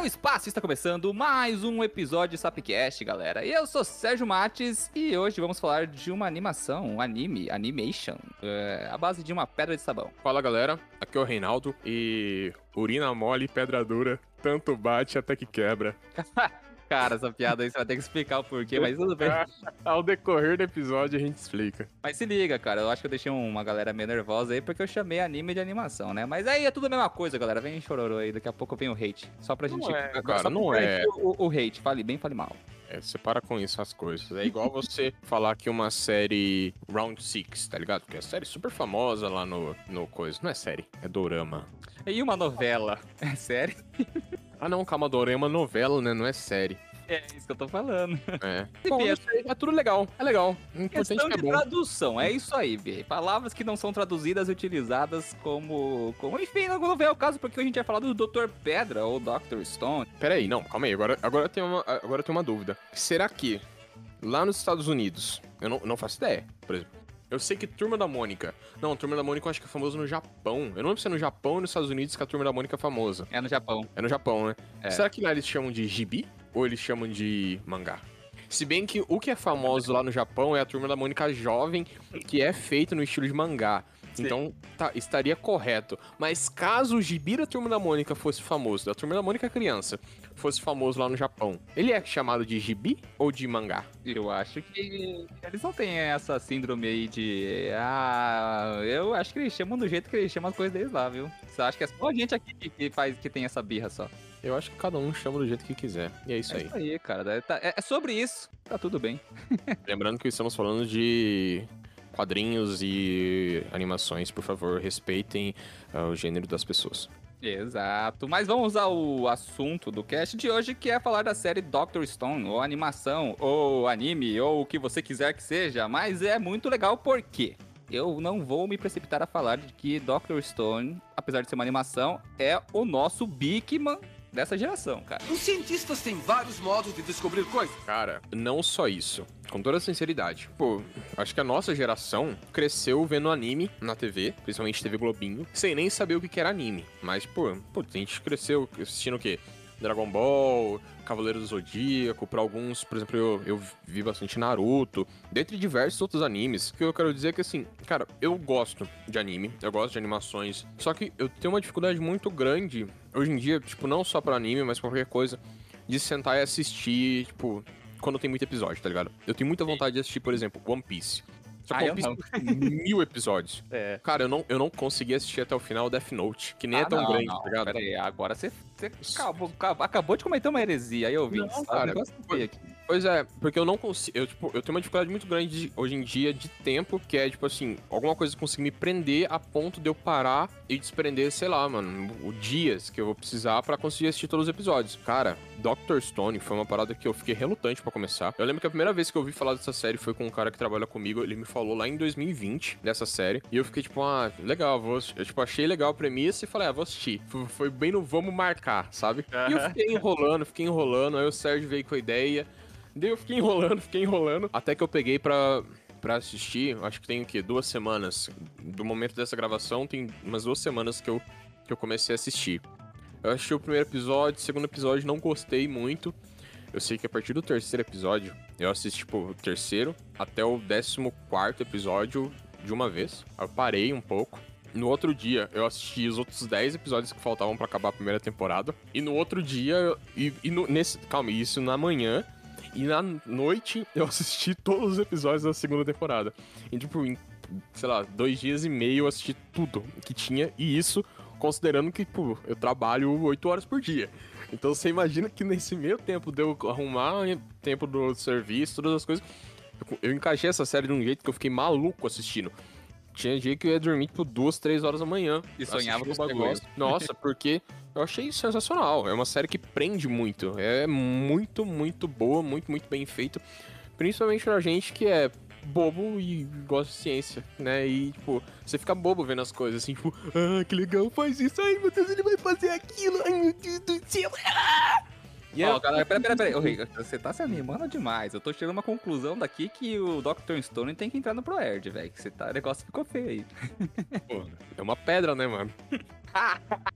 no espaço está começando mais um episódio de Sapcast, galera. Eu sou Sérgio Mates e hoje vamos falar de uma animação, um anime, animation, é, a base de uma pedra de sabão. Fala galera, aqui é o Reinaldo e urina mole pedra dura, tanto bate até que quebra. Cara, essa piada aí você vai ter que explicar o porquê, mas tudo bem. Ao decorrer do episódio a gente explica. Mas se liga, cara, eu acho que eu deixei uma galera meio nervosa aí porque eu chamei anime de animação, né? Mas aí é tudo a mesma coisa, galera. Vem chororô aí, daqui a pouco vem o hate. Só pra gente. Não é, só cara, pra não gente é. O, o hate, fale bem, fale mal. É, você para com isso as coisas. É igual você falar que uma série Round Six, tá ligado? Que é série super famosa lá no, no coisa. Não é série, é dorama. E uma novela? É sério? Ah não, calma, dorama é uma novela, né? Não é série. É isso que eu tô falando. É. Bom, é- é tudo legal, é legal. O importante Questão é de bom. tradução, é isso aí, Bê. Palavras que não são traduzidas e utilizadas como, como. Enfim, não vem ao caso porque a gente vai falar do Dr. Pedra ou Dr. Stone. Pera aí, não, calma aí. Agora, agora, eu tenho uma, agora eu tenho uma dúvida. Será que lá nos Estados Unidos, eu não, não faço ideia, por exemplo. Eu sei que Turma da Mônica. Não, Turma da Mônica eu acho que é famoso no Japão. Eu não lembro se é no Japão ou nos Estados Unidos que a Turma da Mônica é famosa. É no Japão. É no Japão, né? É. Será que lá eles chamam de gibi ou eles chamam de mangá? Se bem que o que é famoso lá no Japão é a Turma da Mônica jovem, que é feito no estilo de mangá. Sim. Então, tá, estaria correto. Mas caso o gibi da Turma da Mônica fosse famoso, da Turma da Mônica criança, fosse famoso lá no Japão, ele é chamado de gibi ou de mangá? Eu acho que eles não têm essa síndrome aí de. Ah, eu acho que eles chamam do jeito que eles chamam as coisas deles lá, viu? Você acha que é só a gente aqui que- que faz que tem essa birra só? Eu acho que cada um chama do jeito que quiser. E é isso é aí. isso aí, cara. É, tá- é- é sobre isso. Tá tudo bem. Lembrando que estamos falando de quadrinhos e animações, por favor, respeitem ah, o gênero das pessoas. Exato, mas vamos ao assunto do cast de hoje, que é falar da série Doctor Stone, ou animação, ou anime, ou o que você quiser que seja, mas é muito legal porque eu não vou me precipitar a falar de que Doctor Stone, apesar de ser uma animação, é o nosso Bigman dessa geração, cara. Os cientistas têm vários modos de descobrir coisas. Cara, não só isso. Com toda sinceridade. Pô, acho que a nossa geração cresceu vendo anime na TV, principalmente TV Globinho, sem nem saber o que era anime. Mas, pô, pô a gente cresceu assistindo o quê? Dragon Ball, Cavaleiro do Zodíaco, pra alguns, por exemplo, eu, eu vi bastante Naruto, dentre diversos outros animes. O que eu quero dizer é que, assim, cara, eu gosto de anime, eu gosto de animações, só que eu tenho uma dificuldade muito grande, hoje em dia, tipo, não só pra anime, mas pra qualquer coisa, de sentar e assistir, tipo, quando tem muito episódio, tá ligado? Eu tenho muita vontade de assistir, por exemplo, One Piece. Só que Ah, One Piece tem mil episódios. É. Cara, eu não, eu não consegui assistir até o final Death Note, que nem é tão grande, tá ligado? Ah, Pera aí, agora você, você acabou, acabou- de cometer uma heresia, aí eu vi. Não, cara, aqui. Pois é, porque eu não consigo. Eu, tipo, eu tenho uma dificuldade muito grande de- hoje em dia de tempo, que é, tipo assim, alguma coisa conseguir me prender a ponto de eu parar e desprender, sei lá, mano, o dias que eu vou precisar pra conseguir assistir todos os episódios. Cara, Doctor Stone foi uma parada que eu fiquei relutante pra começar. Eu lembro que a primeira vez que eu ouvi falar dessa série foi com um cara que trabalha comigo, ele me falou lá em 2020 dessa série, e eu fiquei tipo, ah, legal, vou. assistir. Eu, tipo, achei legal a premissa e falei, ah, vou assistir. Foi bem no vamos marcar, sabe? E eu fiquei enrolando, fiquei enrolando, aí o Sérgio veio com a ideia. Daí eu fiquei enrolando, fiquei enrolando. Até que eu peguei pra, pra assistir, acho que tem o quê? Duas semanas. Do momento dessa gravação, tem umas duas semanas que eu, que eu comecei a assistir. Eu assisti o primeiro episódio, o segundo episódio não gostei muito. Eu sei que a partir do terceiro episódio, eu assisti, tipo, o terceiro até o décimo quarto episódio de uma vez. Eu parei um pouco. No outro dia, eu assisti os outros 10 episódios que faltavam pra acabar a primeira temporada. E no outro dia, e, e no- nesse. Calma, isso na manhã. E na noite, eu assisti todos os episódios da segunda temporada. E, tipo, em, sei lá, dois dias e meio eu assisti tudo que tinha. E isso considerando que, tipo, eu trabalho 8 horas por dia. Então você imagina que nesse meio tempo de eu arrumar tempo do serviço, todas as coisas. eu- Eu encaixei essa série de um jeito que eu fiquei maluco assistindo. Tinha dia que eu ia dormir, tipo, duas, três horas da manhã. E sonhava com os negócios. Nossa, porque eu achei sensacional. É uma série que prende muito. É muito, muito boa, muito, muito bem feita. Principalmente pra gente que é bobo e gosta de ciência, né? E, tipo, você fica bobo vendo as coisas, assim, tipo, ah, que legal, faz isso, ai meu Deus, ele vai fazer aquilo, ai meu Deus do céu. ah!" E Ó, é- galera, pera, pera, pera. Ô, Rick, você tá se animando demais. Eu tô tirando uma conclusão daqui que o Dr. Stone tem que entrar no ProErd, velho. Que você tá, o negócio ficou feio aí. pô, é uma pedra, né, mano?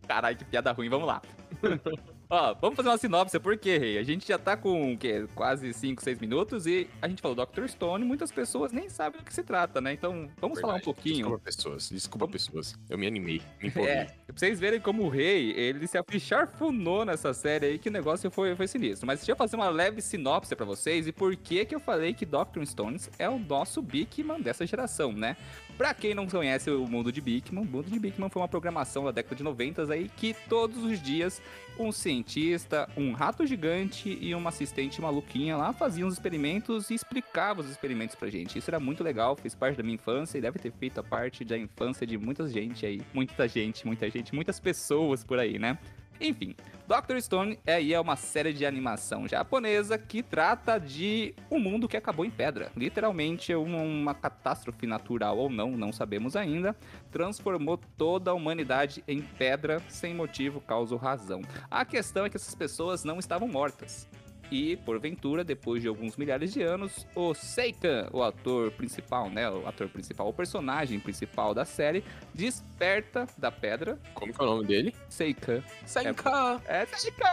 Caralho, que piada ruim, vamos lá. Ó, vamos fazer uma sinopse, por quê, Rei? A gente já tá com, o quê? Quase 5, 6 minutos e a gente falou Dr. Stone, muitas pessoas nem sabem do que se trata, né? Então, vamos falar um Verdade. pouquinho. Desculpa, pessoas. Desculpa, pessoas. Eu me animei. Me empolguei. É, pra vocês verem como o rei, ele se acharfunou nessa série aí, que o negócio foi, foi sinistro. Mas deixa eu fazer uma leve sinopse pra vocês e por que que eu falei que Dr. Stones é o nosso Bigman dessa geração, né? Pra quem não conhece o mundo de Bigman, o mundo de Bigman foi uma programação da década de 90 aí que todos os dias um cientista, um rato gigante e uma assistente maluquinha lá faziam os experimentos e explicavam os experimentos pra gente. Isso era muito legal, fez parte da minha infância e deve ter feito a parte da infância de muita gente aí. Muita gente, muita gente, muitas pessoas por aí, né? Enfim, Dr. Stone é, é uma série de animação japonesa que trata de um mundo que acabou em pedra. Literalmente, uma, uma catástrofe natural ou não, não sabemos ainda, transformou toda a humanidade em pedra sem motivo, causa ou razão. A questão é que essas pessoas não estavam mortas. E, porventura, depois de alguns milhares de anos, o Seikan, o ator principal, né? O ator principal, o personagem principal da série, desperta da pedra. Como que é o nome dele? Seikan. Senka! É Seikan!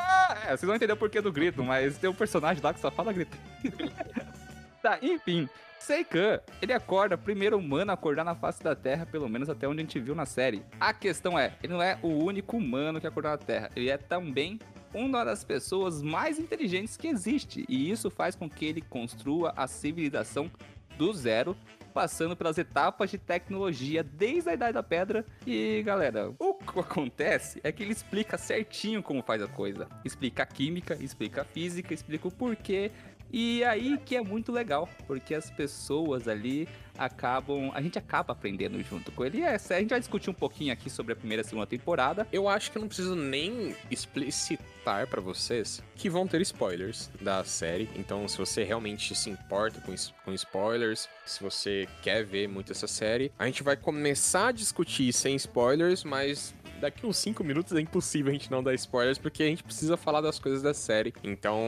É, vocês vão entender o porquê do grito, mas tem um personagem lá que só fala grito. tá, enfim. Seikan, ele acorda, primeiro humano a acordar na face da Terra, pelo menos até onde a gente viu na série. A questão é, ele não é o único humano que acordou na Terra, ele é também uma das pessoas mais inteligentes que existe. E isso faz com que ele construa a civilização do zero, passando pelas etapas de tecnologia desde a Idade da Pedra. E galera, o que acontece é que ele explica certinho como faz a coisa. Explica a química, explica a física, explica o porquê. E aí que é muito legal, porque as pessoas ali acabam. A gente acaba aprendendo junto com ele. E é, a gente vai discutir um pouquinho aqui sobre a primeira e segunda temporada. Eu acho que eu não preciso nem explicitar pra vocês que vão ter spoilers da série. Então, se você realmente se importa com, com spoilers, se você quer ver muito essa série, a gente vai começar a discutir sem spoilers, mas daqui uns 5 minutos é impossível a gente não dar spoilers, porque a gente precisa falar das coisas da série. Então,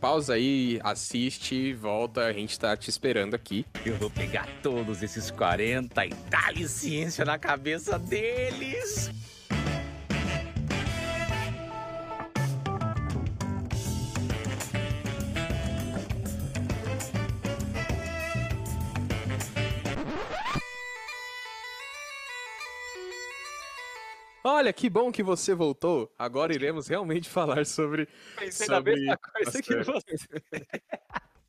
pausa aí, assiste, volta, a gente tá te esperando aqui. Eu vou pegar todos esses 40 e dar-lhe ciência na cabeça deles. Olha, que bom que você voltou. Agora iremos realmente falar sobre Pensei na mesma coisa que você.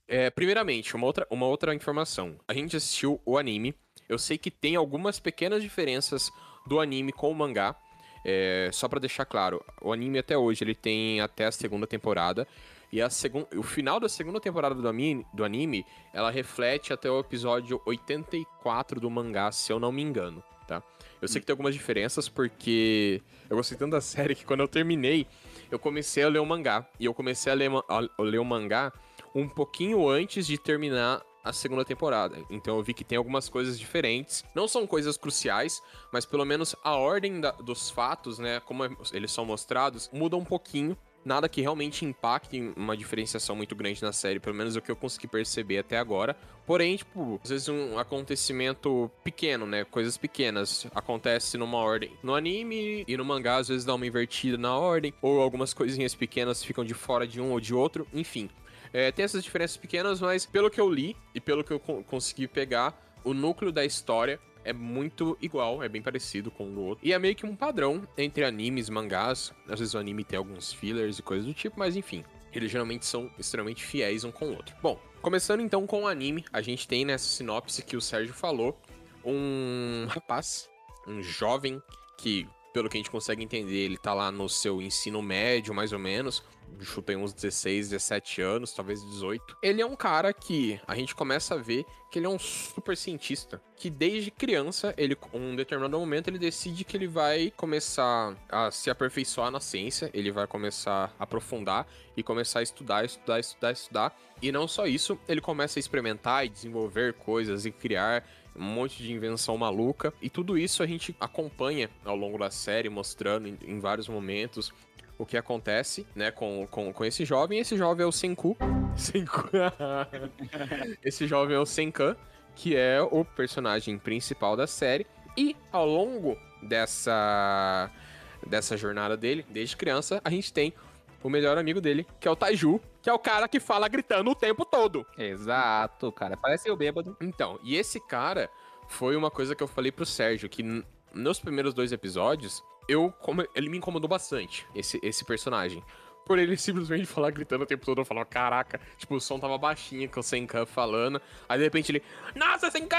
É, primeiramente, uma outra, uma outra informação. A gente assistiu o anime. Eu sei que tem algumas pequenas diferenças do anime com o mangá. É, só pra deixar claro, o anime até hoje ele tem até a segunda temporada. E a segun, o final da segunda temporada do anime, do anime, ela reflete até o episódio 84 do mangá, se eu não me engano, tá? Eu sei que tem algumas diferenças porque eu gostei tanto da série que quando eu terminei, eu comecei a ler o mangá. E eu comecei a ler, a ler o mangá um pouquinho antes de terminar a segunda temporada. Então eu vi que tem algumas coisas diferentes. Não são coisas cruciais, mas pelo menos a ordem da- dos fatos, né, como eles são mostrados, muda um pouquinho. Nada que realmente impacte uma diferenciação muito grande na série, pelo menos é o que eu consegui perceber até agora. Porém, tipo, às vezes um acontecimento pequeno, né? Coisas pequenas acontece numa ordem no anime e no mangá, às vezes dá uma invertida na ordem, ou algumas coisinhas pequenas ficam de fora de um ou de outro, enfim. É, tem essas diferenças pequenas, mas pelo que eu li e pelo que eu con- consegui pegar, o núcleo da história é muito igual, é bem parecido com o do outro. E é meio que um padrão entre animes mangás. Às vezes o anime tem alguns fillers e coisas do tipo, mas enfim. Eles geralmente são extremamente fiéis um com o outro. Bom, começando então com o anime, a gente tem nessa sinopse que o Sérgio falou um rapaz, um jovem que, pelo que a gente consegue entender, ele tá lá no seu ensino médio, mais ou menos. Chutei uns 16, 17 anos, talvez 18. Ele é um cara que a gente começa a ver que ele é um super cientista. Que desde criança, ele, um determinado momento, ele decide que ele vai começar a se aperfeiçoar na ciência. Ele vai começar a aprofundar e começar a estudar, estudar, estudar, estudar. E não só isso, ele começa a experimentar e desenvolver coisas e criar um monte de invenção maluca. E tudo isso a gente acompanha ao longo da série, mostrando em vários momentos o que acontece, né, com, com, com esse jovem. Esse jovem é o Senku. Senku. esse jovem é o Senkan, que é o personagem principal da série. E ao longo dessa, dessa jornada dele, desde criança, a gente tem o melhor amigo dele, que é o Taiju, que é o cara que fala gritando o tempo todo. Exato, cara. Parece o bêbado. Então, e esse cara foi uma coisa que eu falei pro Sérgio, que nos primeiros dois episódios, eu como- ele me incomodou bastante, esse, esse personagem. Por ele simplesmente falar gritando o tempo todo, eu falava, caraca, tipo, o som tava baixinho com o Senkan falando. Aí de repente ele, nossa, Senkan!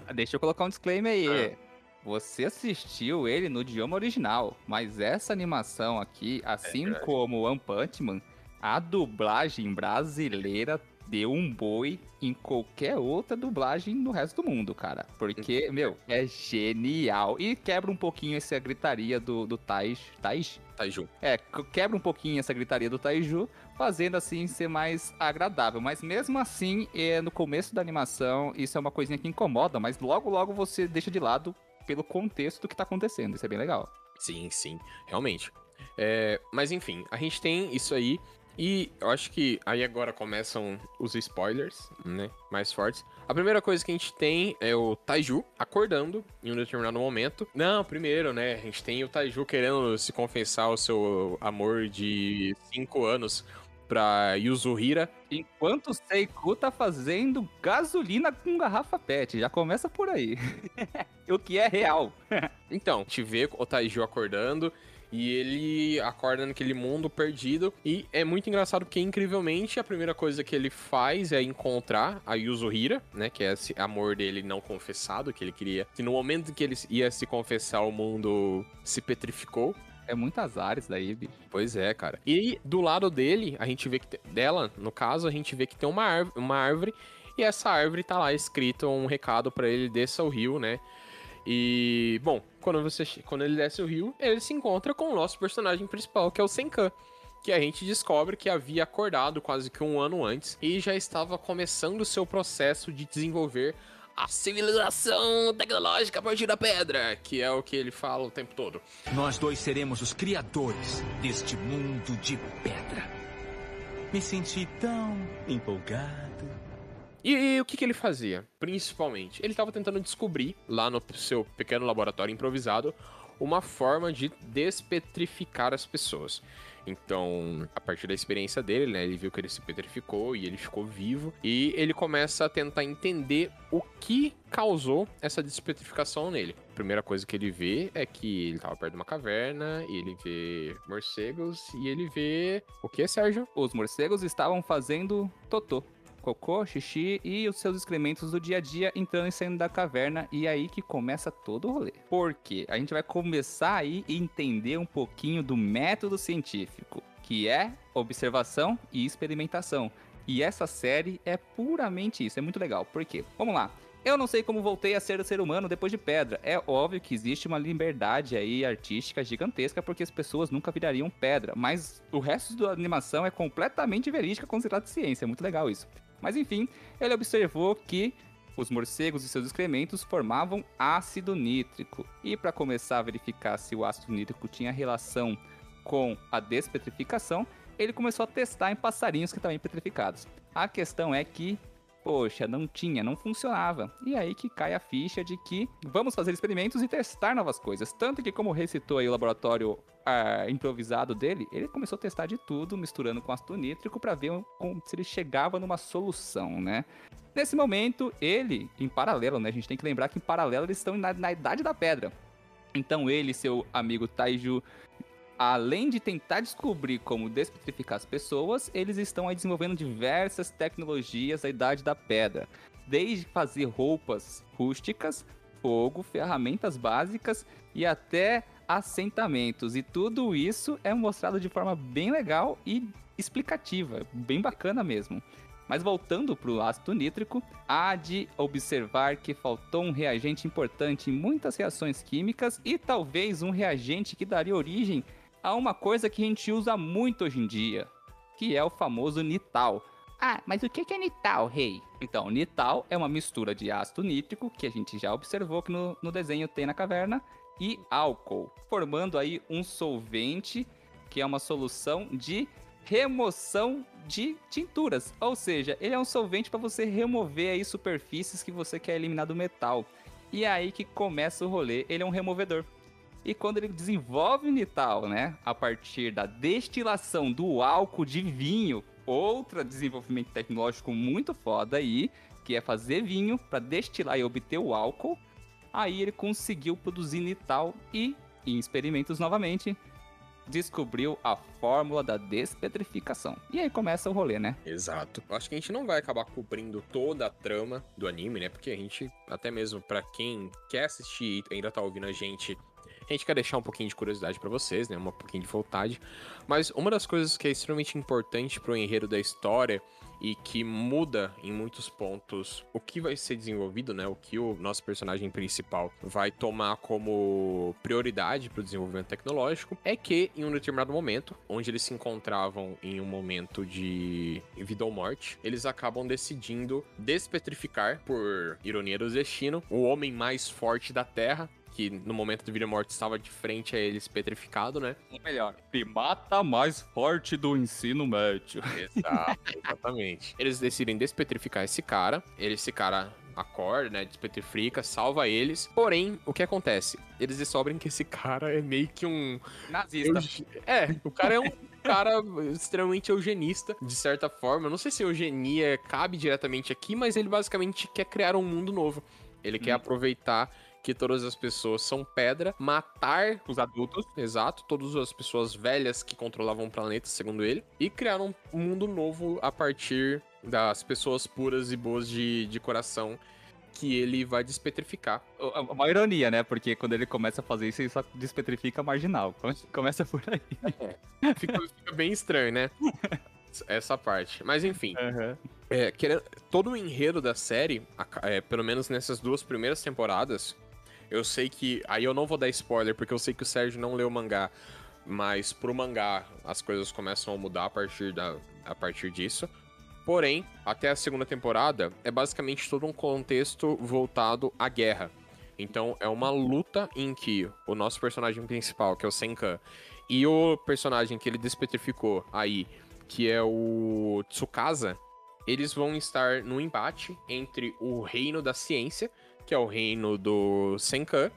Deixa eu colocar um disclaimer aí. Ah. Você assistiu ele no idioma original, mas essa animação aqui, assim verdade. como One Punch Man, a dublagem brasileira deu um boi em qualquer outra dublagem no resto do mundo, cara. Porque, meu, é genial. E quebra um pouquinho essa gritaria do, do Tais. Tais? Taiju. É, que- quebra um pouquinho essa gritaria do Taiju, fazendo assim ser mais agradável. Mas mesmo assim, é, no começo da animação, isso é uma coisinha que incomoda, mas logo logo você deixa de lado pelo contexto do que tá acontecendo. Isso é bem legal. Sim, sim, realmente. É, mas enfim, a gente tem isso aí. E eu acho que aí agora começam os spoilers, né? Mais fortes. A primeira coisa que a gente tem é o Taiju acordando em um determinado momento. Não, primeiro, né? A gente tem o Taiju querendo se confessar o seu amor de 5 anos pra Yuzuhira. Enquanto o Seiku tá fazendo gasolina com garrafa PET, já começa por aí. o que é real. Então, a gente vê o Taiju acordando e ele acorda naquele mundo perdido. E é muito engraçado porque, incrivelmente, a primeira coisa que ele faz é encontrar a Yuzuhira, né? Que é esse amor dele não confessado, que ele queria. Que no momento que ele ia se confessar, o mundo se petrificou. É muito azar isso daí, bicho. Pois é, cara. E do lado dele, a gente vê que. te- Dela, no caso, a gente vê que tem uma árvore, uma árvore e essa árvore tá lá escrito um recado pra ele: desça o rio, né? E, bom, quando, você, quando ele desce o rio, ele se encontra com o nosso personagem principal, que é o Senkan. Que a gente descobre que havia acordado quase que um ano antes e já estava começando o seu processo de desenvolver a civilização tecnológica a partir da pedra, que é o que ele fala o tempo todo. Nós dois seremos os criadores deste mundo de pedra. Me senti tão empolgado. E, e o que, que ele fazia, principalmente? Ele estava tentando descobrir, lá no seu pequeno laboratório improvisado, uma forma de despetrificar as pessoas. Então, a partir da experiência dele, né, ele viu que ele se petrificou e ele ficou vivo. E ele começa a tentar entender o que causou essa despetrificação nele. A primeira coisa que ele vê é que ele estava perto de uma caverna, e ele vê morcegos e ele vê. O que, Sérgio? Os morcegos estavam fazendo totô. Cocô, xixi e os seus excrementos do dia a dia entrando e saindo da caverna. E aí que começa todo o rolê. Por quê? A gente vai começar aí e entender um pouquinho do método científico, que é observação e experimentação. E essa série é puramente isso, é muito legal. Por quê? Vamos lá. Eu não sei como voltei a ser ser humano depois de pedra. É óbvio que existe uma liberdade aí artística gigantesca porque as pessoas nunca virariam pedra, mas o resto da animação é completamente verídica considerado ciência, é muito legal isso. Mas enfim, ele observou que os morcegos e seus excrementos formavam ácido nítrico. E para começar a verificar se o ácido nítrico tinha relação com a despetrificação, ele começou a testar em passarinhos que estavam petrificados. A questão é que poxa, não tinha, não funcionava. E aí que cai a ficha de que vamos fazer experimentos e testar novas coisas. Tanto que, como recitou aí o laboratório ah, improvisado dele, ele começou a testar de tudo, misturando com ácido nítrico para ver se ele chegava numa solução, né? Nesse momento, ele, em paralelo, né? A gente tem que lembrar que em paralelo eles estão na, na idade da pedra. Então ele e seu amigo Taiju além de tentar descobrir como despetrificar as pessoas, eles estão aí desenvolvendo diversas tecnologias da Idade da Pedra. Desde fazer roupas rústicas, fogo, ferramentas básicas e até assentamentos. E tudo isso é mostrado de forma bem legal e explicativa, bem bacana mesmo. Mas voltando para o ácido nítrico, há de observar que faltou um reagente importante em muitas reações químicas e talvez um reagente que daria origem a uma coisa que a gente usa muito hoje em dia, que é o famoso nital. Ah, mas o que é nital, rei? Então, nital é uma mistura de ácido nítrico, que a gente já observou que no, no desenho tem na caverna, e álcool, formando aí um solvente, que é uma solução de remoção de tinturas. Ou seja, ele é um solvente para você remover aí superfícies que você quer eliminar do metal. E é aí que começa o rolê, ele é um removedor. E quando ele desenvolve o Nital, né, a partir da destilação do álcool de vinho, outro desenvolvimento tecnológico muito foda aí, que é fazer vinho para destilar e obter o álcool. Aí ele conseguiu produzir Nital e, em experimentos novamente, descobriu a fórmula da despetrificação. E aí começa o rolê, né? Exato. Acho que a gente não vai acabar cobrindo toda a trama do anime, né? Porque a gente, até mesmo pra quem quer assistir e ainda tá ouvindo a gente, a gente quer deixar um pouquinho de curiosidade pra vocês, né? Um pouquinho de vontade. Mas uma das coisas que é extremamente importante pro enredo da história e que muda em muitos pontos o que vai ser desenvolvido, né? O que o nosso personagem principal vai tomar como prioridade para o desenvolvimento tecnológico é que em um determinado momento, onde eles se encontravam em um momento de vida ou morte, eles acabam decidindo despetrificar, por ironia do destino, o homem mais forte da Terra. Que no momento de vida ou morte estava de frente a eles petrificado, né? Ou melhor, primata mais forte do ensino médio. Exato, exatamente. Eles decidem despetrificar esse cara. Esse cara acorda, né? Despetrifica, salva eles. Porém, o que acontece? Eles descobrem que esse cara é meio que um. Nazista. É, o cara é um. cara extremamente eugenista, de certa forma. Eu não sei se eugenia cabe diretamente aqui, mas ele basicamente quer criar um mundo novo. Ele quer Hum. aproveitar que todas as pessoas são pedra, matar Os adultos. Exato, todas as pessoas velhas que controlavam o planeta, segundo ele, e criaram um mundo novo a partir das pessoas puras e boas de, de coração que ele vai despetrificar. Uma ironia, né? Porque quando ele começa a fazer isso, ele só despetrifica marginal. Come- Começa por aí. Fica, fica bem estranho, né? Essa parte. Mas enfim, é, querendo- todo o enredo da série, é, pelo menos nessas duas primeiras temporadas, eu sei que. Aí eu não vou dar spoiler, porque eu sei que o Sérgio não leu o mangá. Mas pro mangá as coisas começam a mudar a partir, da, a partir disso. Porém, até a segunda temporada é basicamente todo um contexto voltado à guerra. Então é uma luta em que o nosso personagem principal, que é o Senkan, e o personagem que ele despetrificou aí, que é o Tsukasa, eles vão estar no embate entre o reino da ciência, que é o reino do Senkan,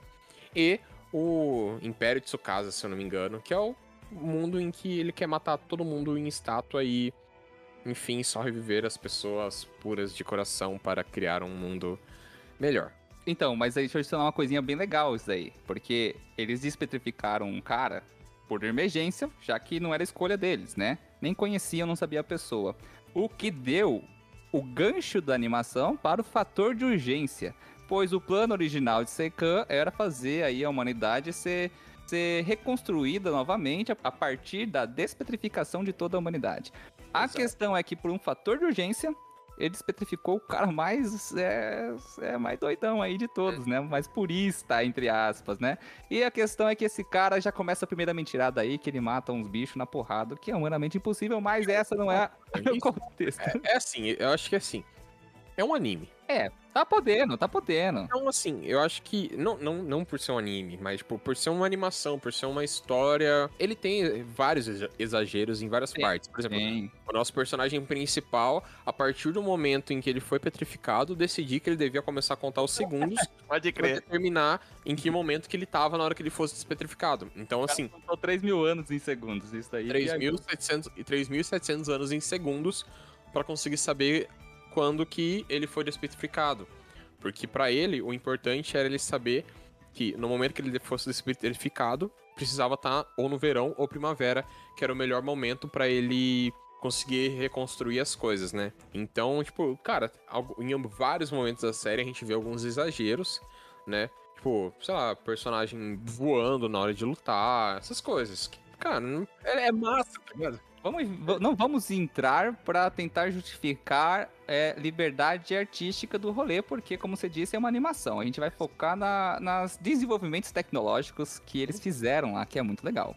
e o Império Tsukasa, se eu não me engano, que é o mundo em que ele quer matar todo mundo em estátua e, enfim, só reviver as pessoas puras de coração para criar um mundo melhor. Então, mas aí deixa eu adicionar uma coisinha bem legal isso aí. Porque eles despetrificaram um cara por emergência, já que não era escolha deles, né? Nem conheciam, não sabia a pessoa. O que deu o gancho da animação para o fator de urgência. Pois o plano original de Seikan era fazer aí a humanidade ser, ser reconstruída novamente a- partir da despetrificação de toda a humanidade. A Exato. questão é que por um fator de urgência, ele despetrificou o cara mais é, é mais doidão aí de todos, né? Mais purista, entre aspas, né? E a questão é que esse cara já começa a primeira mentirada aí, que ele mata uns bichos na porrada, que é humanamente impossível, mas essa não é o contexto. É assim, eu acho que é assim. É um anime. É, tá podendo, tá podendo. Então, assim, eu acho que. Não, não, não por ser um anime, mas tipo, por ser uma animação, por ser uma história. Ele tem vários exa- exageros em várias partes. Por exemplo, Sim. o nosso personagem principal, a partir do momento em que ele foi petrificado, decidiu que ele devia começar a contar os segundos Pode pra determinar em que momento que ele tava na hora que ele fosse despetrificado. Então, assim, Contou 3 mil anos em segundos, isso aí. 3.700 e 3.700 anos em segundos pra conseguir saber quando que ele foi despetrificado. Porque pra ele, o importante era ele saber que no momento que ele fosse despetrificado, precisava estar ou no verão ou primavera, que era o melhor momento pra ele conseguir reconstruir as coisas, né? Então, tipo, cara, em vários momentos da série a gente vê alguns exageros, né? Tipo, sei lá, personagem voando na hora de lutar, essas coisas. Cara, é, é massa, tá ligado? Vamos, não vamos entrar pra tentar justificar é, liberdade artística do rolê, porque, como você disse, é uma animação. A gente vai focar na, nas desenvolvimentos tecnológicos que eles fizeram lá, que é muito legal.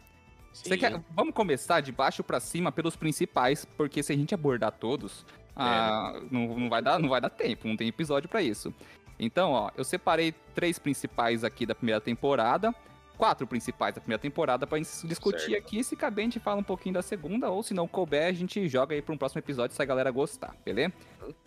Quer, vamos começar de baixo pra cima pelos principais, porque se a gente abordar todos, ah, não, não vai dar, não vai dar tempo, não tem episódio pra isso. Então, ó, eu separei três principais aqui da primeira temporada, quatro principais da primeira temporada pra gente discutir Certo. aqui. Se caber, a gente fala um pouquinho da segunda, ou se não couber, a gente joga aí pra um próximo episódio se a galera gostar, beleza?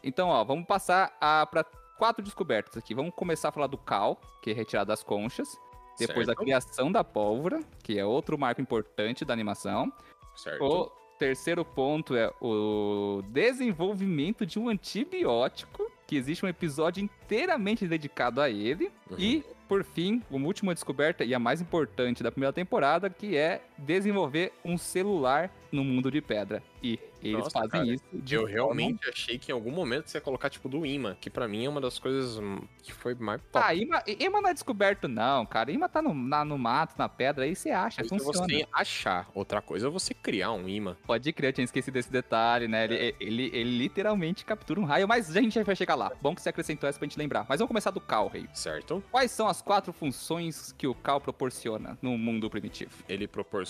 Então, ó, vamos passar a, pra quatro descobertas aqui. Vamos começar a falar do Cal, que é retirado das conchas. Depois da Certo. criação da pólvora, que é outro marco importante da animação. Certo. O terceiro ponto é o desenvolvimento de um antibiótico, que existe um episódio inteiramente dedicado a ele. Uhum. E, por fim, uma última descoberta e a mais importante da primeira temporada, que é desenvolver um celular no mundo de pedra. E eles Nossa, fazem cara, isso de Eu forma- realmente achei que em algum momento você ia colocar, tipo, do imã, que pra mim é uma das coisas que foi mais top. Ah, imã, imã não é descoberto, não, cara. Imã tá no, na- no mato, na pedra, aí você acha, Coisa é funciona. você achar. Outra coisa é você criar um imã. Pode crer, eu tinha esquecido desse detalhe, né? Ele, ele, ele literalmente captura um raio, mas a gente já vai chegar lá. Bom que você acrescentou essa pra gente lembrar. Mas vamos começar do Cal, Rei. Certo? Quais são as quatro funções que o Cal proporciona no mundo primitivo? Ele proporciona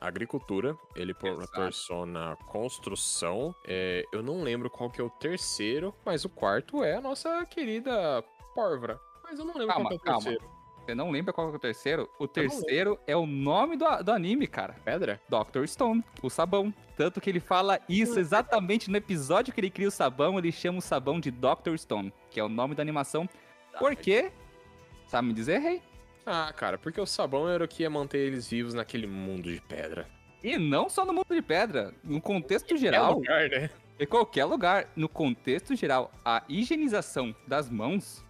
agricultura, ele proporciona construção. é, eu não lembro qual que é o terceiro, mas o quarto é a nossa querida pórvora. Mas eu não lembro Calma, qual que é o calma. terceiro. Você não lembra qual que é o terceiro? O terceiro é o nome do, do anime, cara. Pedra? Dr. Stone, o sabão. Tanto que ele fala isso exatamente no episódio que ele cria o sabão, ele chama o sabão de Dr. Stone, que é o nome da animação. Por quê? Sabe me dizer, Rei? Ah, cara, porque o sabão era o que ia manter eles vivos naquele mundo de pedra. E não só no mundo de pedra, no contexto É geral. lugar, né? Em qualquer lugar, no contexto geral, a higienização das mãos,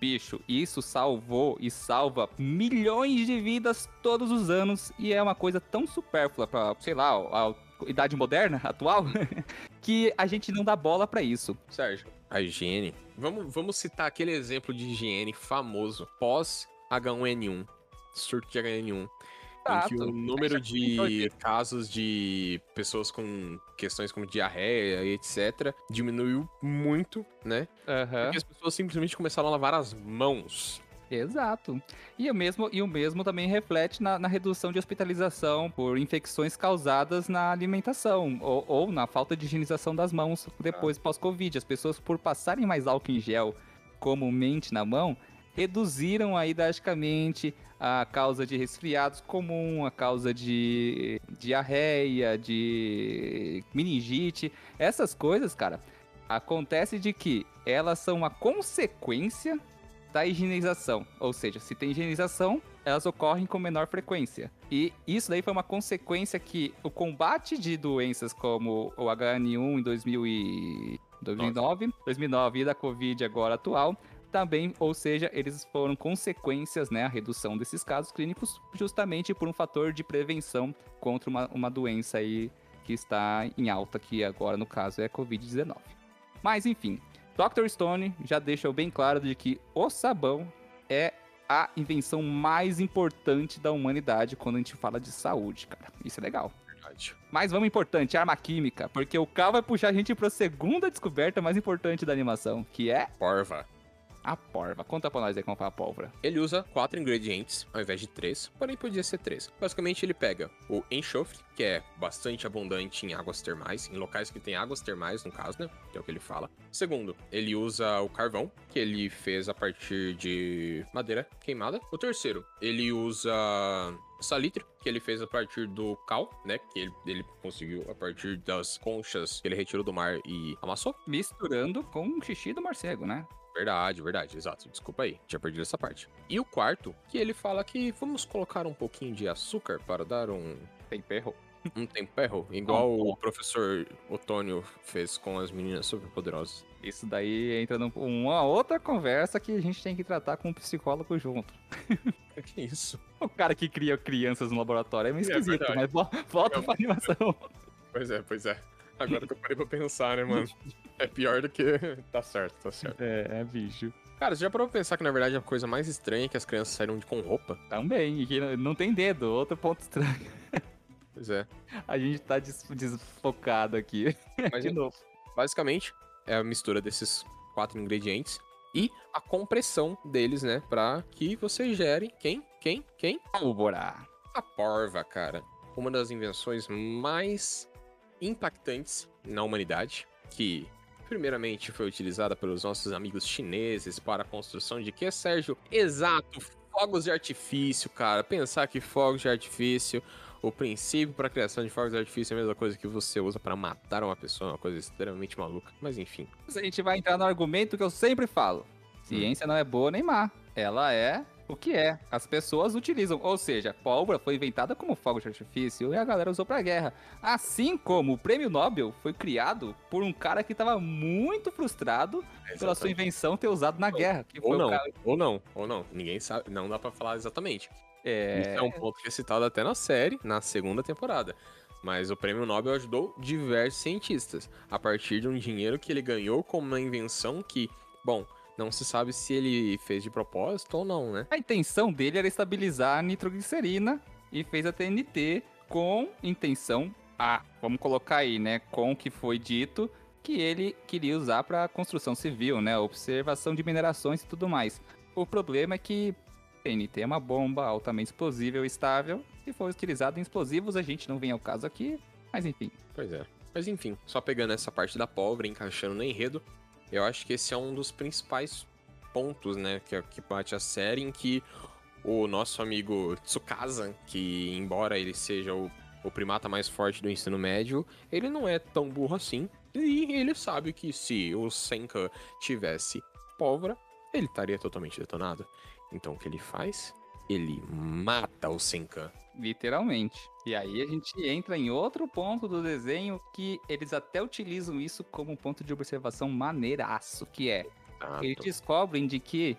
bicho, isso salvou e salva milhões de vidas todos os anos e é uma coisa tão supérflua pra, sei lá, a idade moderna, atual, que a gente não dá bola pra isso. Sérgio, a higiene. Vamos, vamos citar aquele exemplo de higiene famoso pós H1N1, surto de H1N1. Em que o número comentou de casos de pessoas com questões como diarreia e etc. diminuiu muito, né? Aham. Porque as pessoas simplesmente começaram a lavar as mãos. Exato. E o mesmo, e o mesmo também reflete na, na redução de hospitalização por infecções causadas na alimentação ou, ou na falta de higienização das mãos depois pós-Covid. As pessoas, por passarem mais álcool em gel comumente na mão, reduziram aí drasticamente a causa de resfriados comum, a causa de diarreia, de meningite. Essas coisas, cara, acontece de que elas são uma consequência da higienização. Ou seja, se tem higienização, elas ocorrem com menor frequência. E isso daí foi uma consequência que o combate de doenças como o HN1 em 2000 e 2009, 2009 e da Covid agora atual, também, ou seja, eles foram consequências, né, a redução desses casos clínicos, justamente por um fator de prevenção contra uma, uma doença aí que está em alta, que agora no caso é a Covid-19. Mas enfim, Dr. Stone já deixou bem claro de que o sabão é a invenção mais importante da humanidade quando a gente fala de saúde, cara. Isso é legal. Verdade. Mais vamos importante, arma química, porque o Cal vai puxar a gente para a segunda descoberta mais importante da animação, que é Porva. A porva. Conta pra nós aí como faz a pólvora. Ele usa quatro ingredientes ao invés de três, porém podia ser três. Basicamente, ele pega o enxofre, que é bastante abundante em águas termais, em locais que tem águas termais, no caso, né? Que é o que ele fala. Segundo, ele usa o carvão, que ele fez a partir de madeira queimada. O terceiro, ele usa salitre, que ele fez a partir do cal, né? Que ele, ele conseguiu a partir das conchas que ele retirou do mar e amassou. Misturando com o xixi do morcego, né? Verdade, verdade, exato. Desculpa aí, tinha perdido essa parte. E o quarto, que ele fala que vamos colocar um pouquinho de açúcar para dar um, Tem perro. um tempero, igual o professor Otônio fez com as meninas superpoderosas. Isso daí entra numa outra conversa que a gente tem que tratar com um psicólogo junto. Que isso? O cara que cria crianças no laboratório é meio É esquisito, verdade. mas vo- volta pra animação. Pois é, pois é. Agora que eu parei pra pensar, né, mano? É pior do que. Tá certo, tá certo. É, é bicho. Cara, você já parou pra pensar que na verdade a coisa mais estranha é que as crianças saíram de com roupa? Também, e que não- tem dedo, outro ponto estranho. Pois é. A gente tá des- desfocado aqui. Mas De novo. basicamente é a mistura desses quatro ingredientes e a compressão deles, né, Pra que você gere quem? Quem? Quem? Pólvora. A porva, cara. Uma das invenções mais impactantes na humanidade, que primeiramente foi utilizada pelos nossos amigos chineses para a construção de que, Sérgio? Exato, fogos de artifício, cara. Pensar que fogos de artifício, o princípio para a criação de fogos de artifício é a mesma coisa que você usa para matar uma pessoa, uma coisa extremamente maluca. Mas enfim. A gente vai entrar no argumento que eu sempre falo. Ciência não é boa nem má. Ela é O que é? As pessoas utilizam, ou seja, pólvora foi inventada como fogo de artifício e a galera usou pra guerra. Assim como o prêmio Nobel foi criado por um cara que tava muito frustrado pela sua invenção ter usado na guerra. Ou não, cara- ou não, ou não. Ninguém sabe, não dá pra falar exatamente. Isso É, é um ponto que é citado até na série, na segunda temporada. Mas o prêmio Nobel ajudou diversos cientistas a partir de um dinheiro que ele ganhou como uma invenção que, bom, não se sabe se ele fez de propósito ou não, né? A intenção dele era estabilizar a nitroglicerina e fez a TNT com intenção A. Vamos colocar aí, né? Com o que foi dito que ele queria usar para construção civil, né? Observação de minerações e tudo mais. O problema é que TNT é uma bomba altamente explosível e estável. Se for utilizado em explosivos, a gente não vem ao caso aqui. Mas enfim. Pois é. Mas enfim, só pegando essa parte da pólvora, encaixando no enredo, eu acho que esse é um dos principais pontos, né, que, que bate a série, em que o nosso amigo Tsukasa, que embora ele seja o, o primata mais forte do ensino médio, ele não é tão burro assim. E ele sabe que se o Senka tivesse pólvora, ele estaria totalmente detonado. Então o que ele faz? Ele mata o Senkan. Literalmente. E aí a gente entra em outro ponto do desenho que eles até utilizam isso como ponto de observação maneiraço, que é eles descobrem de que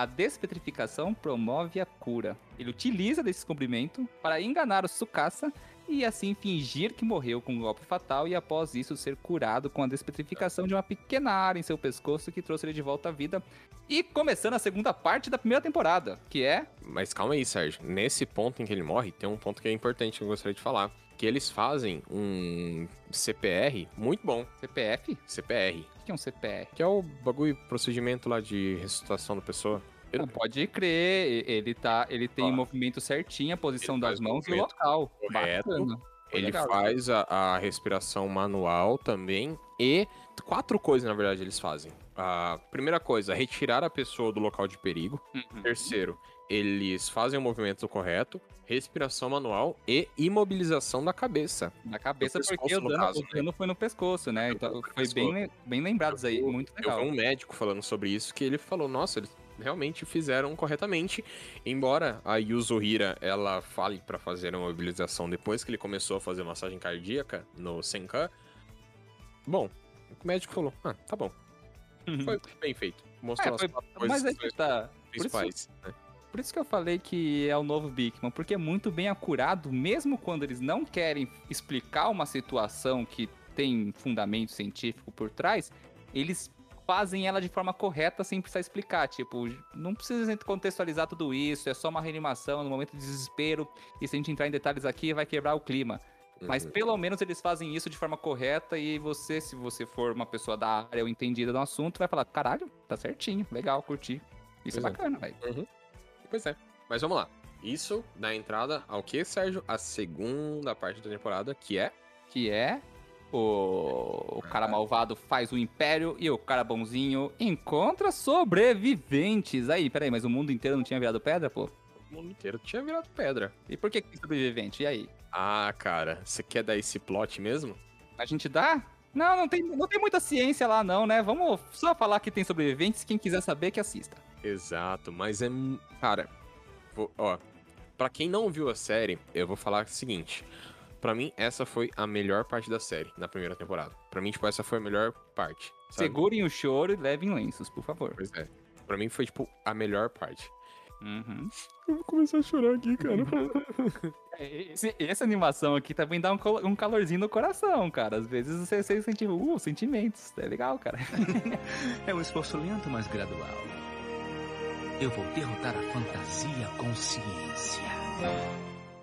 a despetrificação promove a cura. Ele utiliza desse descobrimento para enganar o Tsukasa e assim fingir que morreu com um golpe fatal e após isso ser curado com a despetrificação de uma pequena área em seu pescoço que trouxe ele de volta à vida. E começando a segunda parte da primeira temporada, que é Mas calma aí, Sérgio. Nesse ponto em que ele morre, tem um ponto que é importante que eu gostaria de falar. Que eles fazem um CPR muito bom. CPF? CPR. Que é um CPR? Que é o bagulho, procedimento lá de ressuscitação da pessoa. Não pode crer, ele tá, ele tem Ó. movimento certinho, a posição das mãos e o local. correto. Bacana. Ele Legal. faz a, a respiração manual também. E quatro coisas, na verdade, eles fazem. A primeira coisa, retirar a pessoa do local de perigo. Uhum. Terceiro, eles fazem o movimento correto, respiração manual e imobilização da cabeça. Na cabeça, No porque pescoço, o no dano, caso, o dano foi no pescoço, né? Então foi pescoço. bem, bem lembrados aí, muito Eu legal. vi um médico falando sobre isso, que ele falou, nossa, eles realmente fizeram corretamente, embora a Yuzo Hira, ela fale pra fazer a mobilização depois que ele começou a fazer massagem cardíaca no Senkan, bom, o médico falou, ah, tá bom, foi bem feito. Mostrou É, foi- as coisas Mas aí tá. Por isso, principais, né? Por isso que eu falei que é o novo Bigman, porque é muito bem acurado, mesmo quando eles não querem explicar uma situação que tem fundamento científico por trás, eles fazem ela de forma correta sem precisar explicar. Tipo, não precisa contextualizar tudo isso, é só uma reanimação no momento de desespero, e se a gente entrar em detalhes aqui, vai quebrar o clima. Mas Uhum. pelo menos eles fazem isso de forma correta e você, se você for uma pessoa da área ou entendida do assunto, vai falar, caralho, tá certinho, legal, curti. Isso Pois é é. bacana, velho. Pois é. Mas vamos lá. Isso dá entrada ao que, Sérgio? A segunda parte da temporada, que é Que é o, o cara malvado faz o império e o cara bonzinho encontra sobreviventes. Aí, peraí, mas o mundo inteiro não tinha virado pedra, pô? o mundo inteiro tinha virado pedra. E por que sobrevivente? E aí? Ah, cara, você quer dar esse plot mesmo? A gente dá? Não, não tem, não tem muita ciência lá não, né? Vamos só falar que tem sobreviventes, quem quiser saber que assista. Exato, mas é. Cara, vou- ó. Pra quem não viu a série, eu vou falar o seguinte. Pra mim, essa foi a melhor parte da série, na primeira temporada. Pra mim, tipo, essa foi a melhor parte. Sabe? Segurem o choro e levem lenços, por favor. Pois é. Pra mim foi, tipo, a melhor parte. Uhum. Eu vou começar a chorar aqui, cara. Esse- essa animação aqui também dá um, um calorzinho no coração, cara. Às vezes você, você sente, uh, sentimentos. É legal, cara. É um esforço lento, mas gradual. Eu vou derrotar a fantasia com ciência.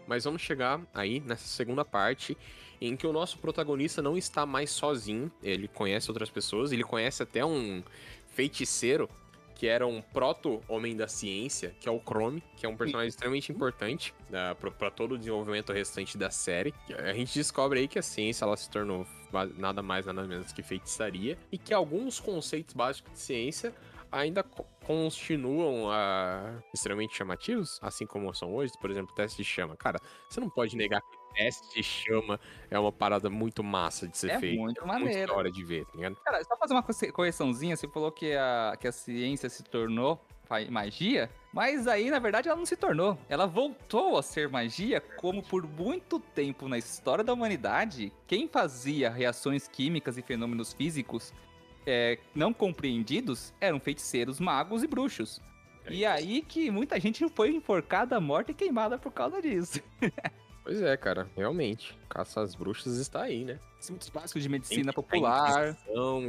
Mas vamos chegar aí nessa segunda parte em que o nosso protagonista não está mais sozinho. Ele conhece outras pessoas, ele conhece até um feiticeiro que era um proto-homem da ciência, que é o Chrome, que é um personagem extremamente importante uh, para todo o desenvolvimento restante da série. A gente descobre aí que a ciência ela se tornou nada mais nada menos que feitiçaria e que alguns conceitos básicos de ciência ainda co- continuam extremamente chamativos, assim como são hoje, por exemplo, teste de chama. Cara, você não pode negar que teste de chama é uma parada muito massa de ser É feita. muito muito maneiro. hora de ver, tá ligado? Cara, só fazer uma corre- correção. Você falou que a, que a ciência se tornou magia, mas aí na verdade ela não se tornou. Ela voltou a ser magia, como por muito tempo na história da humanidade, quem fazia reações químicas e fenômenos físicos é, não compreendidos eram feiticeiros, magos e bruxos. E aí que muita gente foi enforcada, morta e queimada por causa disso. Pois é, cara, realmente. Caça às bruxas está aí, né? Muitos básicos de medicina popular.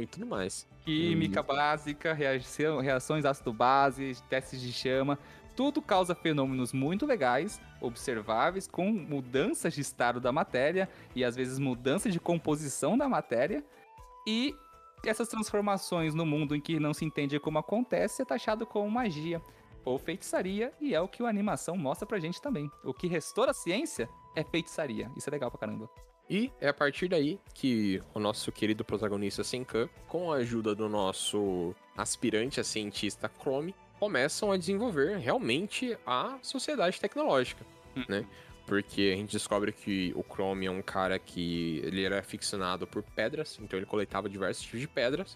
E tudo mais. Química básica, reação, reações ácido-base, testes de chama, tudo causa fenômenos muito legais, observáveis, com mudanças de estado da matéria e às vezes mudança de composição da matéria. E essas transformações no mundo em que não se entende como acontece é taxado como magia ou feitiçaria, e é o que a animação mostra pra gente também. O que restou da ciência é feitiçaria. Isso é legal pra caramba. E é a partir daí que o nosso querido protagonista Senkan, com a ajuda do nosso aspirante a cientista Chrome, começam a desenvolver realmente a sociedade tecnológica, né? Porque a gente descobre que o Chrome é um cara que ele era aficionado por pedras, então ele coletava diversos tipos de pedras.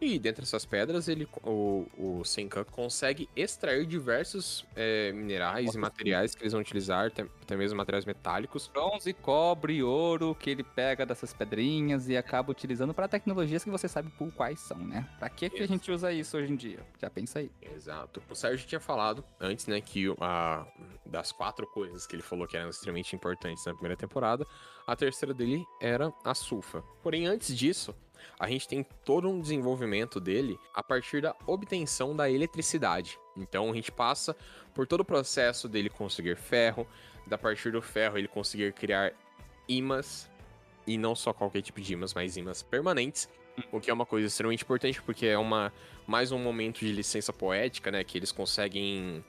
E dentre essas pedras, ele, o, o Senkan consegue extrair diversos é, minerais Nossa, e materiais que eles vão utilizar, até, até mesmo materiais metálicos, bronze, cobre, ouro que ele pega dessas pedrinhas e acaba utilizando para tecnologias que você sabe por quais são, né? Pra que, que a gente usa isso hoje em dia? Já pensa aí. Exato. O Sérgio tinha falado antes, né, que a, das quatro coisas que ele falou que eram extremamente importantes na primeira temporada, a terceira dele era a sulfa. Porém, antes disso, a gente tem todo um desenvolvimento dele a partir da obtenção da eletricidade. Então a gente passa por todo o processo dele conseguir ferro, da partir do ferro ele conseguir criar imãs, e não só qualquer tipo de imãs, mas imãs permanentes, o que é uma coisa extremamente importante porque é uma mais um momento de licença poética, né, que eles conseguem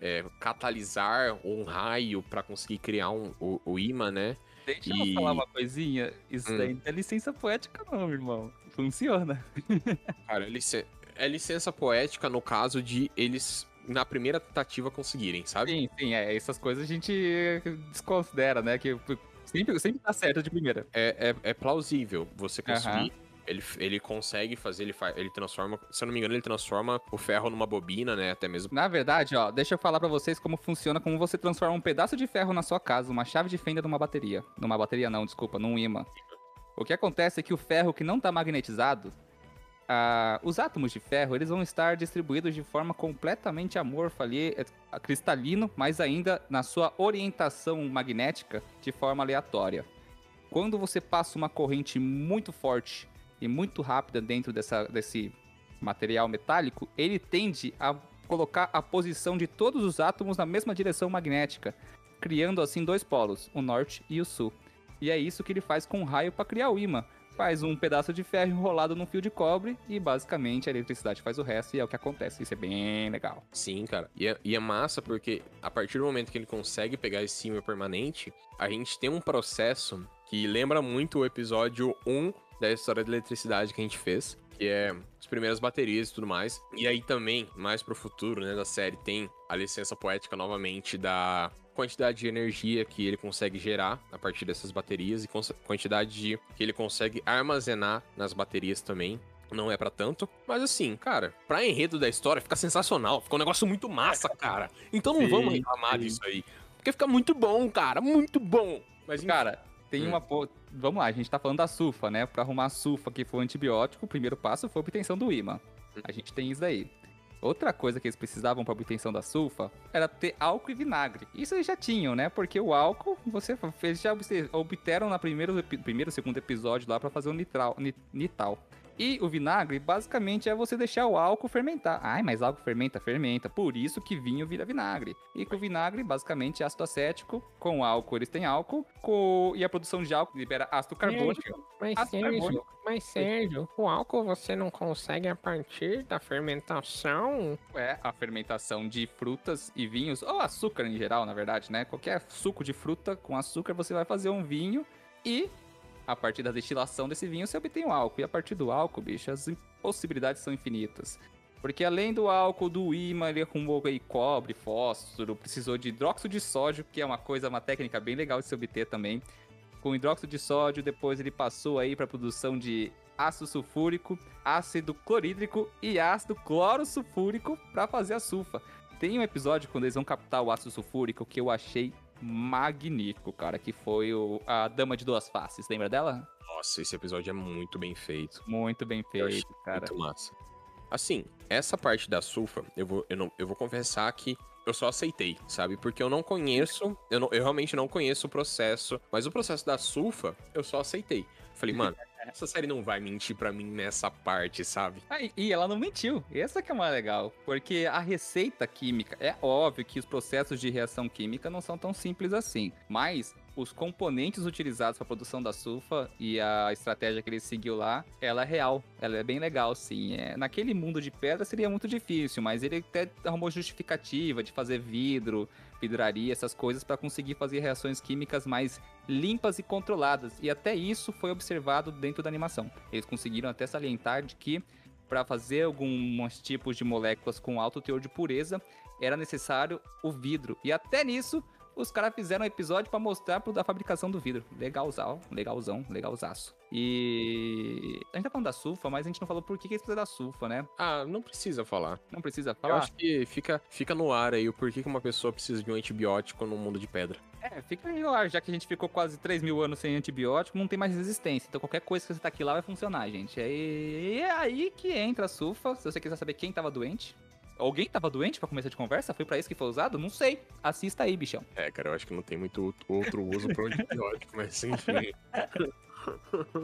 é, catalisar um raio para conseguir criar um, o, o imã, né? Deixa E- eu falar uma coisinha. Isso Hum. daí não é licença poética, não, irmão. Funciona. Cara, é, é licença poética no caso de eles na primeira tentativa conseguirem, sabe? Sim, sim, é. Essas coisas a gente desconsidera, né? Que sempre, sempre dá certo de primeira. É, é, é plausível você conseguir. Ele, ele consegue fazer, ele, ele transforma, se eu não me engano, ele transforma o ferro numa bobina, né? Até mesmo. Na verdade, ó, deixa eu falar pra vocês como funciona, como você transforma um pedaço de ferro na sua casa, uma chave de fenda numa bateria. Numa bateria não, desculpa, num imã. O que acontece é que o ferro que não tá magnetizado, ah, os átomos de ferro, eles vão estar distribuídos de forma completamente amorfa ali, é, cristalino, mas ainda na sua orientação magnética de forma aleatória. Quando você passa uma corrente muito forte e muito rápida dentro dessa, desse material metálico, ele tende a colocar a posição de todos os átomos na mesma direção magnética, criando assim dois polos, o norte e o sul. E é isso que ele faz com o raio para criar o imã. Faz um pedaço de ferro enrolado num fio de cobre e basicamente a eletricidade faz o resto e é o que acontece. Isso é bem legal. Sim, cara. E é, e é massa porque a partir do momento que ele consegue pegar esse imã permanente, a gente tem um processo que lembra muito o episódio 1 da história da eletricidade que a gente fez, que é as primeiras baterias e tudo mais. E aí também, mais pro futuro, né, da série, tem a licença poética novamente da quantidade de energia que ele consegue gerar a partir dessas baterias e quantidade de que ele consegue armazenar nas baterias também. Não é pra tanto, mas assim, cara, pra enredo da história fica sensacional, fica um negócio muito massa, cara. Então não Sim, vamos reclamar sim. disso aí, porque fica muito bom, cara, muito bom. Mas Cara, tem Hum. uma. po- Vamos lá, a gente tá falando da sulfa, né? Pra arrumar a sulfa, que foi o antibiótico, o primeiro passo foi a obtenção do imã. A gente tem isso daí. Outra coisa que eles precisavam para obtenção da sulfa era ter álcool e vinagre. Isso eles já tinham, né? Porque o álcool, você eles já obte- obteram na primeiro, primeiro segundo episódio lá para fazer o nitral, ni- nital. E o vinagre, basicamente, é você deixar o álcool fermentar. Ai, mas álcool fermenta, fermenta. Por isso que vinho vira vinagre. E com o vinagre, basicamente, é ácido acético. Com o álcool, eles têm álcool. Com... E a produção de álcool libera ácido carbônico. Mas Ácido Sérgio, carbônico. mas Sérgio, o álcool você não consegue a partir da fermentação? é a fermentação de frutas e vinhos, ou açúcar em geral, na verdade, né? Qualquer suco de fruta com açúcar você vai fazer um vinho e a partir da destilação desse vinho você obtém o álcool. E a partir do álcool, bicho, as possibilidades são infinitas. Porque além do álcool, do ímã, ele acumulou aí cobre, fósforo, precisou de hidróxido de sódio, que é uma coisa, uma técnica bem legal de se obter também. Com hidróxido de sódio, depois ele passou aí para produção de ácido sulfúrico, ácido clorídrico e ácido clorosulfúrico para fazer a sulfa. Tem um episódio quando eles vão captar o ácido sulfúrico que eu achei magnífico, cara, que foi o, a Dama de Duas Faces. Lembra dela? Nossa, esse episódio é muito bem feito. Muito bem feito, cara. Muito massa. Assim, essa parte da sulfa, eu vou, eu, não, eu vou confessar que eu só aceitei, sabe? Porque eu não conheço, eu, não- eu realmente não conheço o processo, mas o processo da sulfa, eu só aceitei. Falei, mano, essa série não vai mentir pra mim nessa parte, sabe? Ah, e ela não mentiu. Essa que é mais legal. Porque a receita química, é óbvio que os processos de reação química não são tão simples assim. Mas os componentes utilizados para a produção da sulfa e a estratégia que ele seguiu lá, ela é real. Ela é bem legal, sim. É, naquele mundo de pedra seria muito difícil, mas ele até arrumou justificativa de fazer vidro, vidraria, essas coisas para conseguir fazer reações químicas mais limpas e controladas. E até isso foi observado dentro da animação. Eles conseguiram até salientar de que para fazer alguns tipos de moléculas com alto teor de pureza era necessário o vidro. E até nisso os caras fizeram um episódio para mostrar pro da fabricação do vidro. Legalzão, legalzão, legalzaço. E a gente tá falando da sulfa, mas a gente não falou por que, que eles precisam da sulfa, né? Ah, não precisa falar. Não precisa Eu falar. acho que fica, fica no ar aí o porquê que uma pessoa precisa de um antibiótico no mundo de pedra. É, fica aí no ar, já que a gente ficou quase 3 mil anos sem antibiótico, não tem mais resistência. Então qualquer coisa que você taque lá vai funcionar, gente. E é aí que entra a sulfa. Se você quiser saber quem tava doente. Alguém tava doente pra começar de conversa? Foi pra isso que foi usado? Não sei. Assista aí, bichão. É, cara, eu acho que não tem muito outro uso pro antibiótico, mas enfim.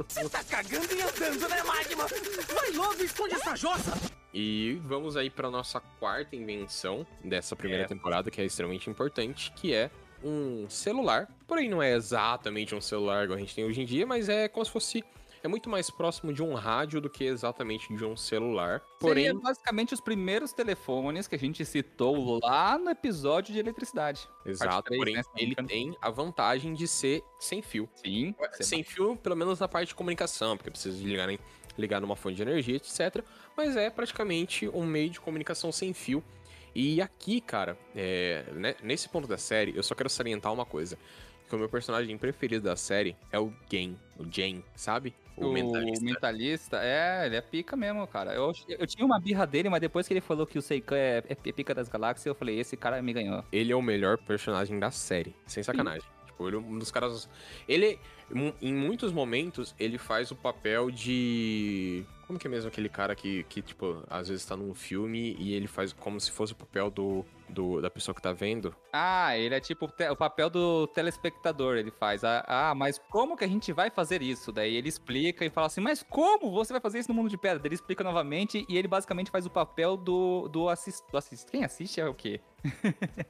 Você tá cagando e andando, né, Magma? Vai logo, esconde essa jossa! E vamos aí pra nossa quarta invenção dessa primeira É. temporada, que é extremamente importante, que é um celular. Porém, não é exatamente um celular igual a gente tem hoje em dia, mas é como se fosse. É muito mais próximo de um rádio do que exatamente de um celular. Porém, Seria basicamente os primeiros telefones que a gente citou lá no episódio de eletricidade. exato, três, porém, né, ele tem a vantagem de ser sem fio. Sim. Sem fio, pelo menos na parte de comunicação, porque precisa de ligar, em- ligar numa fonte de energia, etc. Mas é praticamente um meio de comunicação sem fio. E aqui, cara, é, né, nesse ponto da série, eu só quero salientar uma coisa. Que o meu personagem preferido da série é o Gen, o Jen, sabe? O, mentalista. mentalista, é, ele é pica mesmo, cara. Eu, eu tinha uma birra dele, mas depois que ele falou que o Seikan é, é pica das galáxias, eu falei, esse cara me ganhou. Ele é o melhor personagem da série, sem sacanagem. Tipo, ele é um dos caras. Ele, em- muitos momentos, ele faz o papel de. Como que é mesmo aquele cara que, que, tipo, às vezes tá num filme e ele faz como se fosse o papel do, do da pessoa que tá vendo? Ah, ele é tipo o papel do telespectador, ele faz. Ah, ah, mas como que a gente vai fazer isso? Daí ele explica e fala assim, mas como você vai fazer isso no mundo de pedra? Daí ele explica novamente e ele basicamente faz o papel do, do, assist, do assist. Quem assiste é o quê?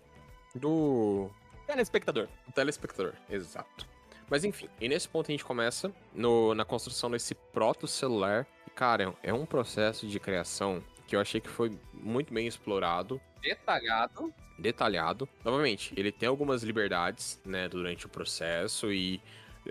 Do. Telespectador. do telespectador, exato. Mas enfim, e nesse ponto a gente começa no- na construção desse proto-celular. E, cara, é um processo de criação que eu achei que foi muito bem explorado. Detalhado. detalhado. Novamente, ele tem algumas liberdades, né, durante o processo e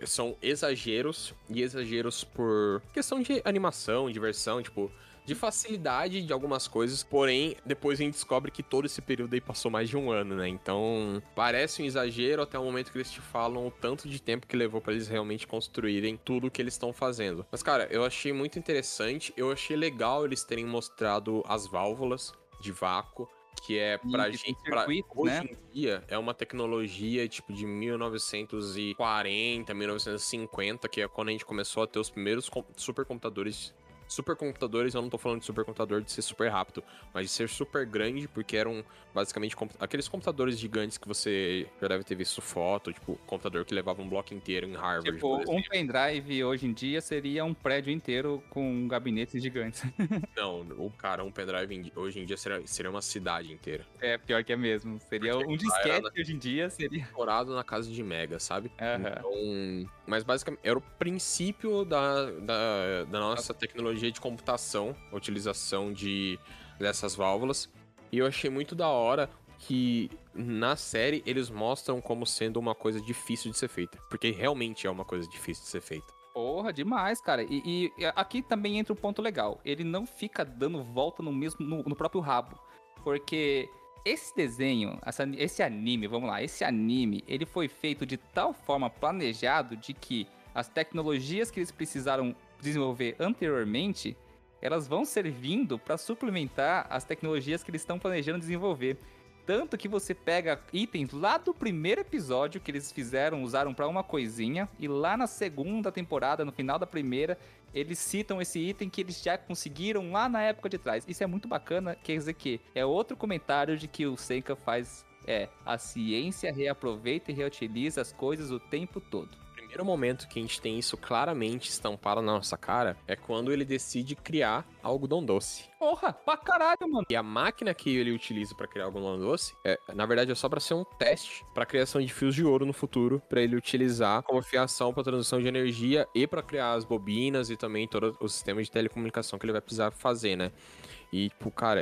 são exageros e exageros por questão de animação, diversão, tipo, de facilidade de algumas coisas, porém, depois a gente descobre que todo esse período aí passou mais de um ano, né? Então, parece um exagero até o momento que eles te falam o tanto de tempo que levou pra eles realmente construírem tudo o que eles estão fazendo. Mas, cara, eu achei muito interessante, eu achei legal eles terem mostrado as válvulas de vácuo, que é pra tem gente. Pra, hoje né? em dia é uma tecnologia tipo de 1940, 1950, que é quando a gente começou a ter os primeiros com- supercomputadores. Supercomputadores, eu não tô falando de supercomputador de ser super rápido, mas de ser super grande, porque eram basicamente compu- aqueles computadores gigantes que você já deve ter visto foto, tipo, computador que levava um bloco inteiro em Harvard. Tipo, um pendrive hoje em dia seria um prédio inteiro com gabinetes gigantes. Não, o cara, um pendrive hoje em dia seria, seria uma cidade inteira. É, pior que é mesmo. Seria Porque um disquete hoje em dia, seria. explorado na casa de Mega, sabe? Aham. Então, mas basicamente era o princípio da, da, da nossa tecnologia de computação, a utilização de, dessas válvulas. E eu achei muito da hora que na série eles mostram como sendo uma coisa difícil de ser feita. Porque realmente é uma coisa difícil de ser feita. Porra, demais, cara. E, e aqui também entra um ponto legal. Ele não fica dando volta no mesmo no, no próprio rabo. Porque esse desenho, essa- esse anime, vamos lá, esse anime, ele foi feito de tal forma planejado de que as tecnologias que eles precisaram desenvolver anteriormente, elas vão servindo para suplementar as tecnologias que eles estão planejando desenvolver. Tanto que você pega itens lá do primeiro episódio que eles fizeram, usaram para uma coisinha, e lá na segunda temporada, no final da primeira, eles citam esse item que eles já conseguiram lá na época de trás. Isso é muito bacana, quer dizer que é outro comentário de que o Senka faz é a ciência reaproveita e reutiliza as coisas o tempo todo. O primeiro momento que a gente tem isso claramente estampado na nossa cara é quando ele decide criar algodão doce. Porra, pra caralho, mano. E a máquina que ele utiliza para criar algodão doce, é, na verdade, é só para ser um teste para criação de fios de ouro no futuro, para ele utilizar como fiação para transdução de energia e para criar as bobinas e também todo o sistema de telecomunicação que ele vai precisar fazer, né? E, tipo, cara,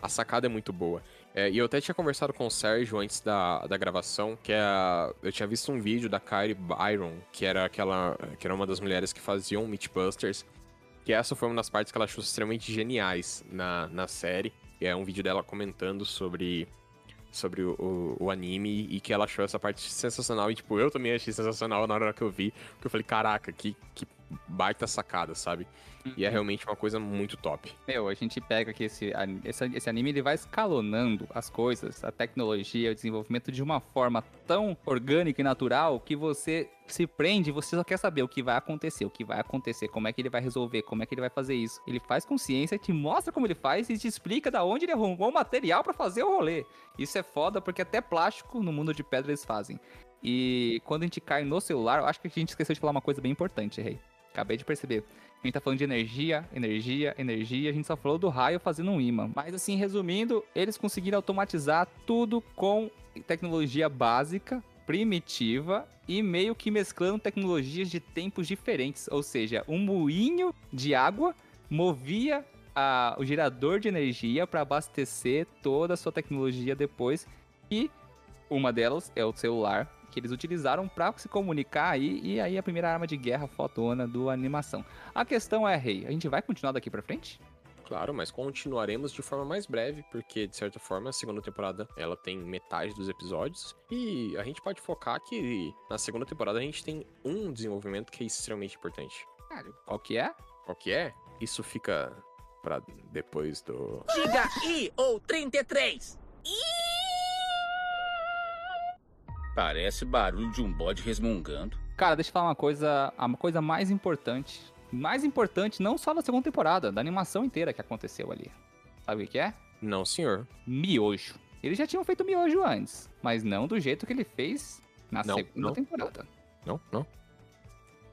a sacada é muito boa. É, e eu até tinha conversado com o Sérgio antes da, da gravação, que é eu tinha visto um vídeo da Kyrie Byron, que era aquela. que era uma das mulheres que faziam Mythbusters. Que essa foi uma das partes que ela achou extremamente geniais na, na série. É um vídeo dela comentando sobre sobre o, o, o, anime e que ela achou essa parte sensacional. E, tipo, eu também achei sensacional na hora que eu vi. Porque eu falei, caraca, que, que baita sacada, sabe? E é realmente uma coisa muito top. Meu, a gente pega aqui esse, esse, esse anime, ele vai escalonando as coisas, a tecnologia, o desenvolvimento de uma forma tão orgânica e natural que você se prende, você só quer saber o que vai acontecer, o que vai acontecer, como é que ele vai resolver, como é que ele vai fazer isso. Ele faz consciência, te mostra como ele faz e te explica da onde ele arrumou o material para fazer o rolê. Isso é foda porque até plástico no mundo de pedra eles fazem. E quando a gente cai no celular, eu acho que a gente esqueceu de falar uma coisa bem importante, Rei. Acabei de perceber. A gente tá falando de energia, energia, energia. A gente só falou do raio fazendo um imã. Mas assim, resumindo, eles conseguiram automatizar tudo com tecnologia básica, primitiva e meio que mesclando tecnologias de tempos diferentes. Ou seja, um moinho de água movia a, o gerador de energia para abastecer toda a sua tecnologia depois. E uma delas é o celular, que eles utilizaram para se comunicar aí, e aí a primeira arma de guerra fotona do animação. A questão é, Rei, a gente vai continuar daqui para frente? Claro, mas continuaremos de forma mais breve, porque de certa forma a segunda temporada ela tem metade dos episódios e a gente pode focar que na segunda temporada a gente tem um desenvolvimento que é extremamente importante. Cara, qual que é? Qual que é? Isso fica para depois do Diga I ou 33. Parece barulho de um bode resmungando. Cara, deixa eu falar uma coisa, uma coisa mais importante. Mais importante não só da segunda temporada, da animação inteira que aconteceu ali. Sabe o que é? Não, senhor. Miojo. Eles já tinham feito miojo antes, mas não do jeito que ele fez na Não, segunda não. temporada. Não, não.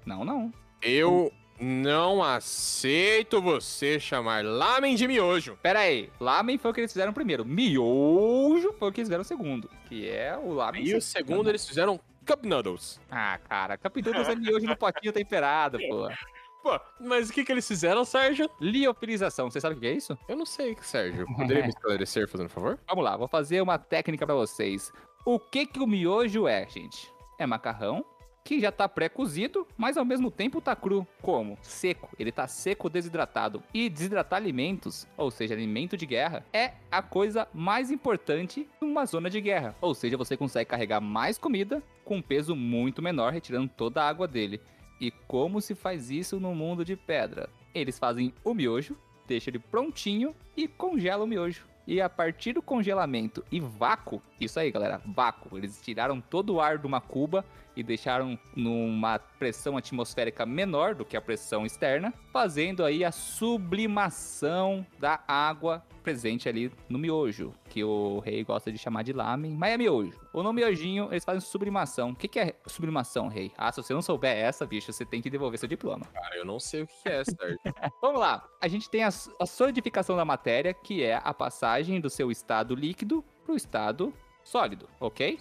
Não, não. Eu não aceito você chamar lamen de miojo. Pera aí, lamen foi o que eles fizeram primeiro. Miojo foi o que eles fizeram segundo, que é o lamen. E o segundo eles fizeram cup noodles. Ah, cara, Capitão é miojo no potinho temperado, pô. Pô, mas o que que eles fizeram, Sérgio? Liofilização, você sabe o que é isso? Eu não sei, Sérgio. Poderia me esclarecer, fazendo favor? Vamos lá, vou fazer uma técnica pra vocês. O que que o miojo é, gente? É macarrão que já tá pré-cozido, mas ao mesmo tempo tá cru. Como? Seco. Ele tá seco desidratado. E desidratar alimentos, ou seja, alimento de guerra, é a coisa mais importante numa zona de guerra. Ou seja, você consegue carregar mais comida com um peso muito menor, retirando toda a água dele. E como se faz isso no mundo de pedra? Eles fazem o miojo, deixam ele prontinho e congelam o miojo. E a partir do congelamento e vácuo, isso aí galera, vácuo, eles tiraram todo o ar de uma cuba e deixaram numa pressão atmosférica menor do que a pressão externa, fazendo aí a sublimação da água presente ali no miojo, que o rei gosta de chamar de lamen, mas é miojo. Ou no miojinho, eles fazem sublimação. O que, que é sublimação, rei? Ah, se você não souber essa, bicho, você tem que devolver seu diploma. Cara, eu não sei o que é, Sérgio. Vamos lá. A gente tem a, a solidificação da matéria, que é a passagem do seu estado líquido para o estado sólido, ok?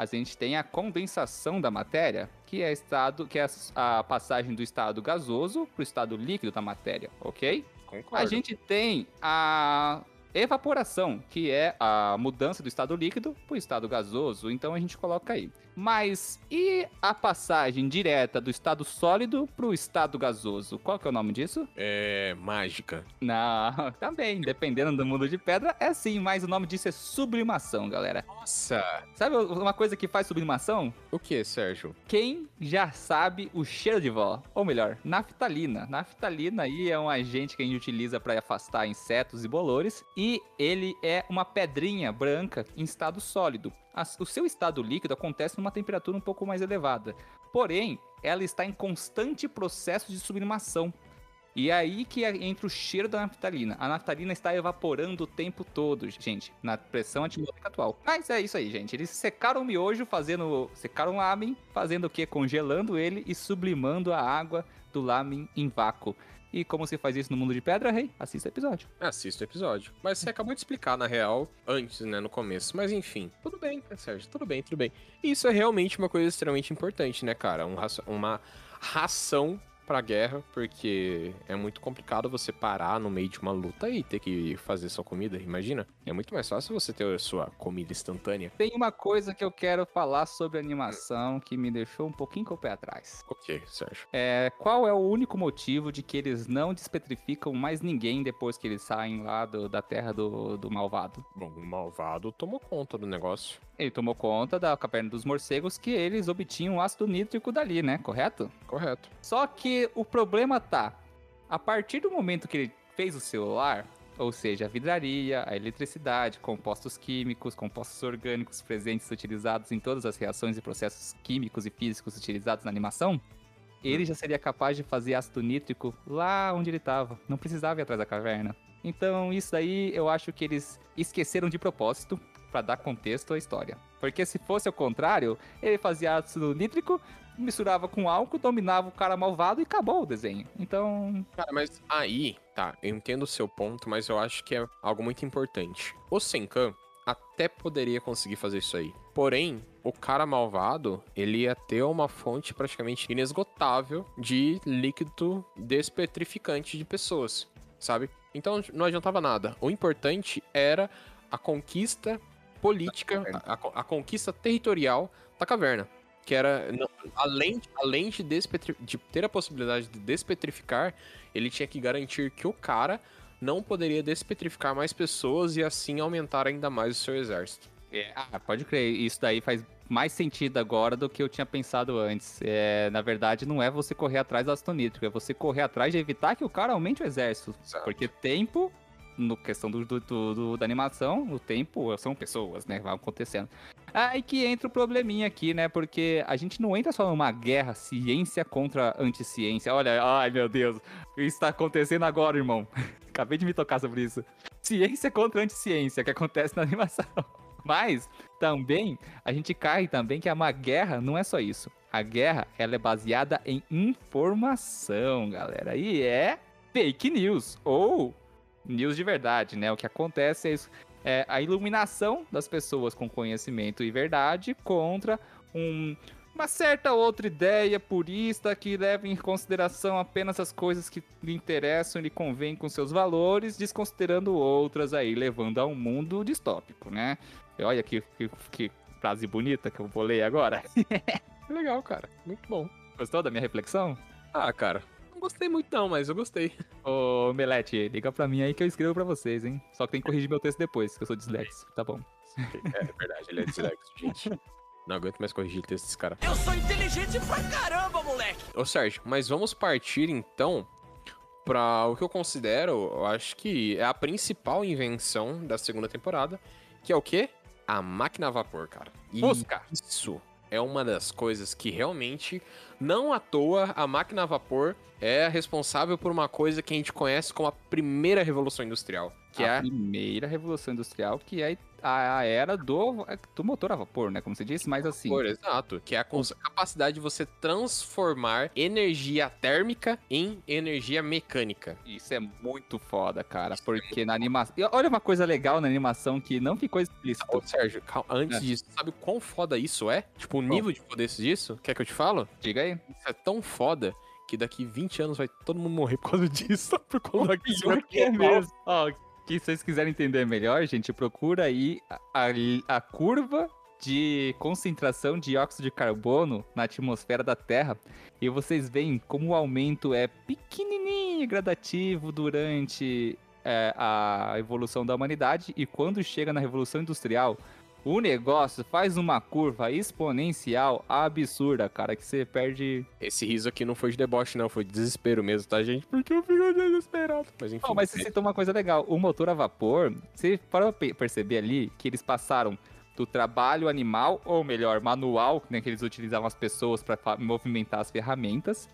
A gente tem a condensação da matéria, que é, estado, que é a, a passagem do estado gasoso para o estado líquido da matéria, ok? Concordo. A gente tem a evaporação, que é a mudança do estado líquido para o estado gasoso. Então a gente coloca aí. Mas e a passagem direta do estado sólido pro estado gasoso? Qual que é o nome disso? É. mágica. Não, também, dependendo do mundo de pedra, é sim, mas o nome disso é sublimação, galera. Nossa! Sabe uma coisa que faz sublimação? O que, Sérgio? Quem já sabe o cheiro de vó? Ou melhor, naftalina. Naftalina aí é um agente que a gente utiliza para afastar insetos e bolores e ele é uma pedrinha branca em estado sólido. O seu estado líquido acontece numa temperatura um pouco mais elevada. Porém, ela está em constante processo de sublimação. E é aí que entra o cheiro da naftalina. A naftalina está evaporando o tempo todo, gente, na pressão atmosférica atual. Mas é isso aí, gente. Eles secaram o miojo fazendo. Secaram o lamen, fazendo o quê? Congelando ele e sublimando a água do lamen em vácuo. E como se faz isso no mundo de pedra, rei? Assista o episódio. Assista o episódio. Mas você acabou de explicar, na real, antes, né, no começo. Mas enfim, tudo bem, né, Sérgio? Tudo bem, tudo bem. E isso é realmente uma coisa extremamente importante, né, cara? Um raça- uma ração pra guerra, porque é muito complicado você parar no meio de uma luta e ter que fazer sua comida, imagina? É muito mais fácil você ter a sua comida instantânea. Tem uma coisa que eu quero falar sobre animação que me deixou um pouquinho com o pé atrás. Ok, Sérgio. É, qual é o único motivo de que eles não despetrificam mais ninguém depois que eles saem lá do- da terra do, do malvado? Bom, o malvado tomou conta do negócio. Ele tomou conta da caverna dos morcegos que eles obtinham ácido nítrico dali, né? Correto? Correto. Só que o problema tá, a partir do momento que ele fez o celular, ou seja, a vidraria, a eletricidade, compostos químicos, compostos orgânicos presentes utilizados em todas as reações e processos químicos e físicos utilizados na animação, ele já seria capaz de fazer ácido nítrico lá onde ele estava. Não precisava ir atrás da caverna. Então, isso daí eu acho que eles esqueceram de propósito para dar contexto à história. Porque se fosse ao contrário, ele fazia ácido nítrico, misturava com álcool, dominava o cara malvado e acabou o desenho. Então, Cara, mas aí, tá, eu entendo o seu ponto, mas eu acho que é algo muito importante. O Senkan até poderia conseguir fazer isso aí. Porém, o cara malvado, ele ia ter uma fonte praticamente inesgotável de líquido despetrificante de pessoas, sabe? Então não adiantava nada. O importante era a conquista política, a, a- conquista territorial da caverna. Que era, não, além, além de, de ter a possibilidade de despetrificar, ele tinha que garantir que o cara não poderia despetrificar mais pessoas e assim aumentar ainda mais o seu exército. É, ah, pode crer, isso daí faz mais sentido agora do que eu tinha pensado antes. É, na verdade, não é você correr atrás do ácido nítrico, é você correr atrás de evitar que o cara aumente o exército. Exato. Porque tempo, no questão do, do- do- da animação, o tempo são pessoas, né? Vai acontecendo. Aí que entra o probleminha aqui, né? Porque a gente não entra só numa guerra ciência contra anticiência. Olha, ai meu Deus, isso tá acontecendo agora, irmão. Acabei de me tocar sobre isso. Ciência contra anticiência, que acontece na animação. Mas também a gente cai também que uma guerra não é só isso. A guerra ela é baseada em informação, galera. E é fake news ou news de verdade, né? O que acontece é isso. É a iluminação das pessoas com conhecimento e verdade contra um- uma certa outra ideia purista que leva em consideração apenas as coisas que lhe interessam e lhe convêm com seus valores, desconsiderando outras aí, levando a um mundo distópico, né? Olha que, que, que frase bonita que eu vou ler agora. Legal, cara. Muito bom. Gostou da minha reflexão? Ah, cara. Não gostei muito não, mas eu gostei. Ô, Melete, liga pra mim aí que eu escrevo pra vocês, hein? Só que tem que corrigir meu texto depois, que eu sou disléxico, tá bom? É verdade, ele é dislexo, gente. Não aguento mais corrigir o texto desse cara. Eu sou inteligente pra caramba, moleque! Ô Sérgio, mas vamos partir então pra o que eu considero, eu acho que é a principal invenção da segunda temporada, que é o quê? A máquina a vapor, cara. Fusca. Isso é uma das coisas que realmente, não à toa, a máquina a vapor é responsável por uma coisa que a gente conhece como a primeira revolução industrial, que a é primeira revolução industrial, que é a, a era do, do motor a vapor, né? Como você disse, mas assim. Por, exato, que é a capacidade de você transformar energia térmica em energia mecânica. Isso é muito foda, cara. Porque na animação. E Olha uma coisa legal na animação que não ficou explícito. Ô, Sérgio, cal- antes É. disso, sabe o quão foda isso é? Tipo, o nível de poder disso? Quer que eu te falo? Diga aí. Isso é tão foda que daqui 20 anos vai todo mundo morrer por causa disso. Por conta do aquecimento global. Ó, que se vocês quiserem entender melhor, gente, procura aí a, a- a curva de concentração de dióxido de carbono na atmosfera da Terra. E vocês veem como o aumento é pequenininho gradativo durante é, a evolução da humanidade. E quando chega na Revolução Industrial, o negócio faz uma curva exponencial absurda, cara, que você perde. Esse riso aqui não foi de deboche, não, foi de desespero mesmo, tá, gente? Porque eu fico desesperado. Mas enfim. Não, mas você citou uma coisa legal. O motor a vapor, você para perceber ali que eles passaram do trabalho animal, ou melhor, manual, né, que eles utilizavam as pessoas para movimentar as ferramentas.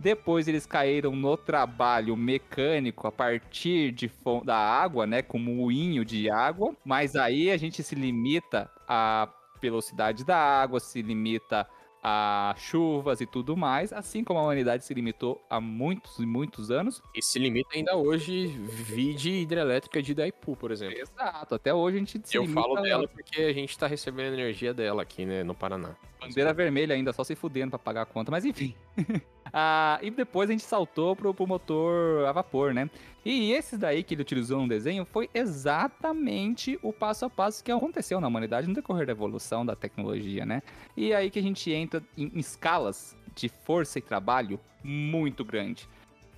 Depois eles caíram no trabalho mecânico a partir de da água, né, com moinho de água. Mas aí a gente se limita à velocidade da água, se limita a chuvas e tudo mais, assim como a humanidade se limitou há muitos e muitos anos. E se limita ainda hoje, vide hidrelétrica de Daipu, por exemplo. Exato, até hoje a gente se Eu falo a- dela porque a gente tá recebendo energia dela aqui, né, no Paraná. Bandeira vermelha ainda, só se fudendo pra pagar a conta, mas enfim. Ah, e depois a gente saltou pro, pro motor a vapor, né? E esses daí que ele utilizou no desenho foi exatamente o passo a passo que aconteceu na humanidade no decorrer da evolução da tecnologia, né? E aí que a gente entra em escalas de força e trabalho muito grande.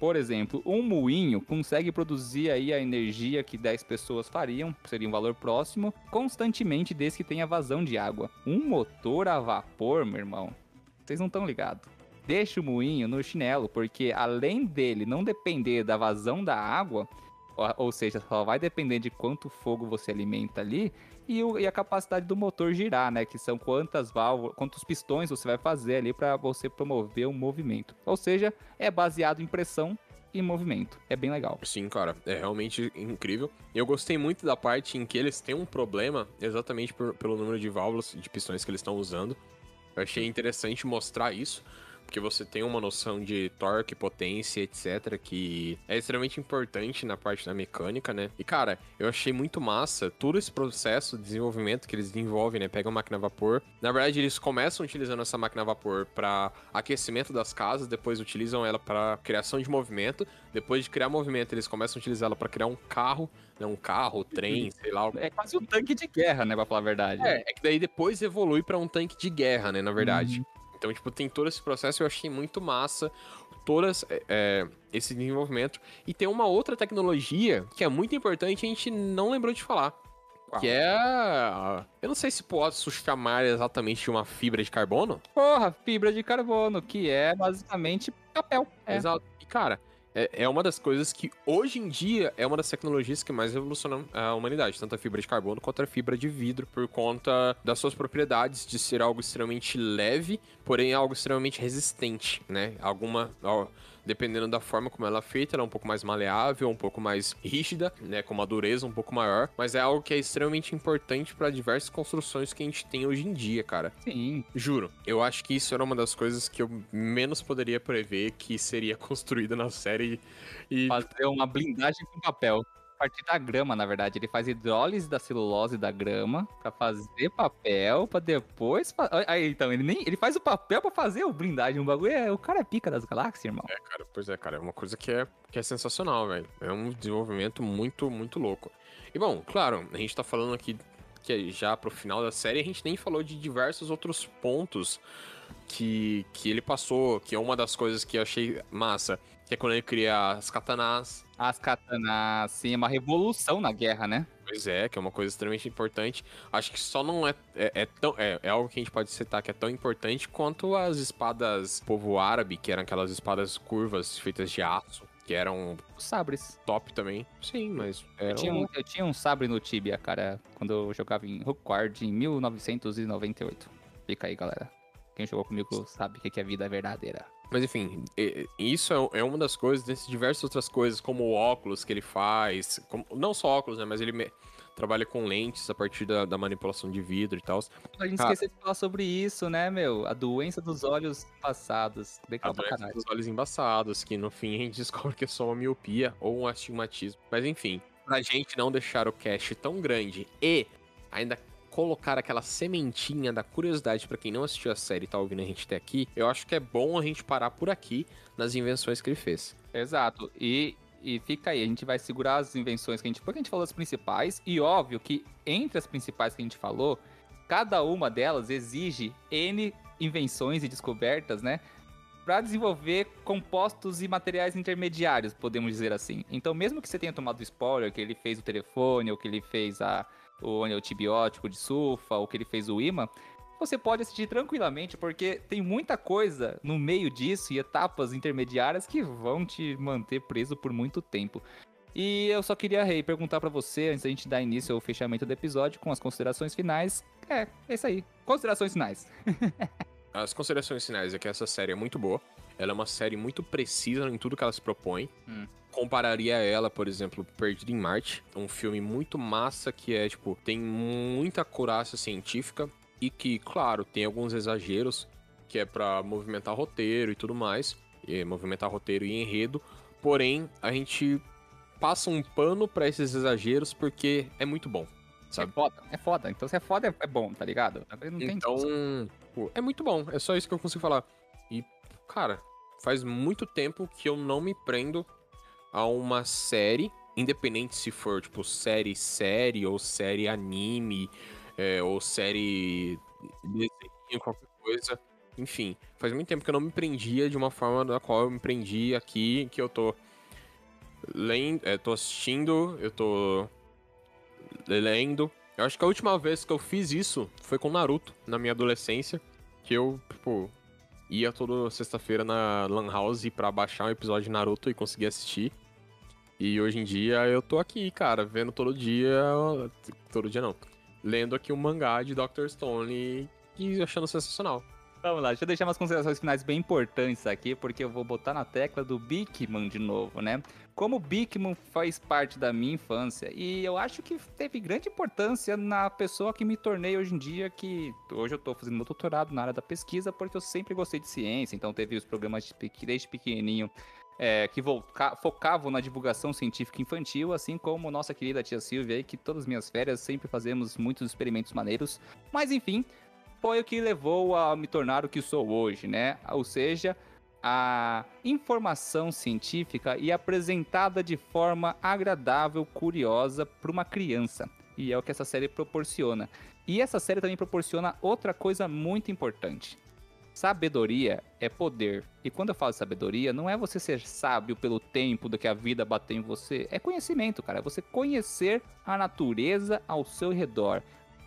Por exemplo, um moinho consegue produzir aí a energia que 10 pessoas fariam, seria um valor próximo, constantemente desde que tenha vazão de água. Um motor a vapor, meu irmão, vocês não estão ligados. Deixa o moinho no chinelo, porque além dele não depender da vazão da água, ou, seja, só vai depender de quanto fogo você alimenta ali, e, o- e a capacidade do motor girar, né? Que são quantas válvulas, quantos pistões você vai fazer ali para você promover o movimento. Ou seja, é baseado em pressão e movimento. É bem legal. Sim, cara, é realmente incrível. Eu gostei muito da parte em que eles têm um problema exatamente por- pelo número de válvulas, de pistões que eles estão usando. Eu achei interessante mostrar isso, porque você tem uma noção de torque, potência, etc, que é extremamente importante na parte da mecânica, né? E cara, eu achei muito massa todo esse processo de desenvolvimento que eles desenvolvem, né? Pegam a máquina a vapor. Na verdade, eles começam utilizando essa máquina a vapor para aquecimento das casas, depois utilizam ela para criação de movimento. Depois de criar movimento, eles começam a utilizar ela para criar um carro, né? Um carro, trem, sei lá, É quase um tanque de guerra, né? Pra falar a verdade. é, é que daí depois evolui pra um tanque de guerra, né, na verdade. Então, tipo, tem todo esse processo, eu achei muito massa, todas é, é, esse desenvolvimento. E tem uma outra tecnologia que é muito importante e a gente não lembrou de falar. Que é. Eu não sei se posso chamar exatamente de uma fibra de carbono. Porra, fibra de carbono, que é basicamente papel. É. Exato. E, cara, é, é uma das coisas que hoje em dia é uma das tecnologias que mais revolucionam a humanidade, tanto a fibra de carbono quanto a fibra de vidro, por conta das suas propriedades de ser algo extremamente leve, porém algo extremamente resistente, né? Alguma. ó, Dependendo da forma como ela é feita, ela é um pouco mais maleável, um pouco mais rígida, né, com uma dureza um pouco maior, mas é algo que é extremamente importante para diversas construções que a gente tem hoje em dia, cara. Sim. Juro, eu acho que isso era uma das coisas que eu menos poderia prever que seria construída na série. E Fazer uma blindagem com papel. Partir da grama, na verdade. Ele faz hidrólise da celulose da grama pra fazer papel, pra depois. Aí, então, ele nem. Ele faz o papel pra fazer o blindagem. O bagulho é. O cara é pica das galáxias, irmão. é, cara, pois é, cara, é uma coisa que é, que é sensacional, velho. É um desenvolvimento muito, muito louco. E bom, claro, a gente tá falando aqui que é já pro final da série, a gente nem falou de diversos outros pontos que, que ele passou, que é uma das coisas que eu achei massa, que é quando ele cria as katanas, As katanas, sim, é uma revolução na guerra, né? Pois é, que é uma coisa extremamente importante. Acho que só não é, é, é tão. É, é algo que a gente pode citar que é tão importante quanto as espadas povo árabe, que eram aquelas espadas curvas feitas de aço, que eram sabres. top também. Sim, mas. Eu tinha, um, eu tinha um sabre no Tibia, cara, quando eu jogava em Rookward em 1998. Fica aí, galera. Quem jogou comigo sabe o que que é vida verdadeira. Mas enfim, isso é, é uma das coisas, dentre diversas outras coisas, como o óculos que ele faz. como- não só óculos, né? Mas ele me- trabalha com lentes a partir da, da manipulação de vidro e tal. A gente esqueceu de falar sobre isso, né, meu? A doença dos olhos passados. A Legal pra doença caralho. dos olhos embaçados, que no fim a gente descobre que é só uma miopia ou um astigmatismo. Mas enfim, pra gente não deixar o cast tão grande e ainda colocar aquela sementinha da curiosidade pra quem não assistiu a série e tá ouvindo a gente até aqui, eu acho que é bom a gente parar por aqui nas invenções que ele fez. Exato. E, e fica aí, a gente vai segurar as invenções que a gente. Porque a gente falou as principais. E óbvio que entre as principais que a gente falou, cada uma delas exige N invenções e descobertas, né? Para desenvolver compostos e materiais intermediários, podemos dizer assim. Então, mesmo que você tenha tomado spoiler, que ele fez o telefone, ou que ele fez a, o antibiótico de sulfa, ou que ele fez o imã, você pode assistir tranquilamente, porque tem muita coisa no meio disso e etapas intermediárias que vão te manter preso por muito tempo. E eu só queria, Rei, perguntar para você, antes da gente dar início ao fechamento do episódio, com as considerações finais. É, é isso aí. Considerações finais. As considerações finais é que essa série é muito boa. Ela é uma série muito precisa em tudo que ela se propõe. Hum. Compararia ela, por exemplo, Perdido em Marte, um filme muito massa que é, tipo, tem muita coraça científica e que, claro, tem alguns exageros, que é para movimentar roteiro e tudo mais, e movimentar roteiro e enredo. Porém, a gente passa um pano para esses exageros porque é muito bom. Sabe? É foda, é foda. Então se é foda, é- bom, tá ligado? Não tem Então, pô, é muito bom. É só isso que eu consigo falar. E, cara, faz muito tempo que eu não me prendo a uma série, independente se for, tipo, série série ou série anime, é, ou série desenho, qualquer coisa. Enfim, faz muito tempo que eu não me prendia de uma forma da qual eu me prendi aqui, que eu tô lendo, é, tô assistindo, eu tô lendo. Eu acho que a última vez que eu fiz isso foi com Naruto, na minha adolescência, que eu, tipo, ia toda sexta-feira na Lan House pra baixar um episódio de Naruto e conseguir assistir. E hoje em dia eu tô aqui, cara, vendo todo dia. Todo dia não. Lendo aqui um mangá de Dr. Stone e achando sensacional. Vamos lá, deixa eu deixar umas considerações finais bem importantes aqui, porque eu vou botar na tecla do Bigman de novo, né? Como o Bigman faz parte da minha infância, e eu acho que teve grande importância na pessoa que me tornei hoje em dia, que hoje eu tô fazendo meu doutorado na área da pesquisa, porque eu sempre gostei de ciência, então teve os programas de desde pequenininho é, que focavam na divulgação científica infantil, assim como nossa querida tia Silvia que todas as minhas férias sempre fazemos muitos experimentos maneiros. Mas enfim, foi o que levou a me tornar o que sou hoje, né? Ou seja, a informação científica e apresentada de forma agradável, curiosa para uma criança. E é o que essa série proporciona. E essa série também proporciona outra coisa muito importante. Sabedoria é poder. E quando eu falo sabedoria, não é você ser sábio pelo tempo do que a vida bateu em você. É conhecimento, cara. É você conhecer a natureza ao seu redor.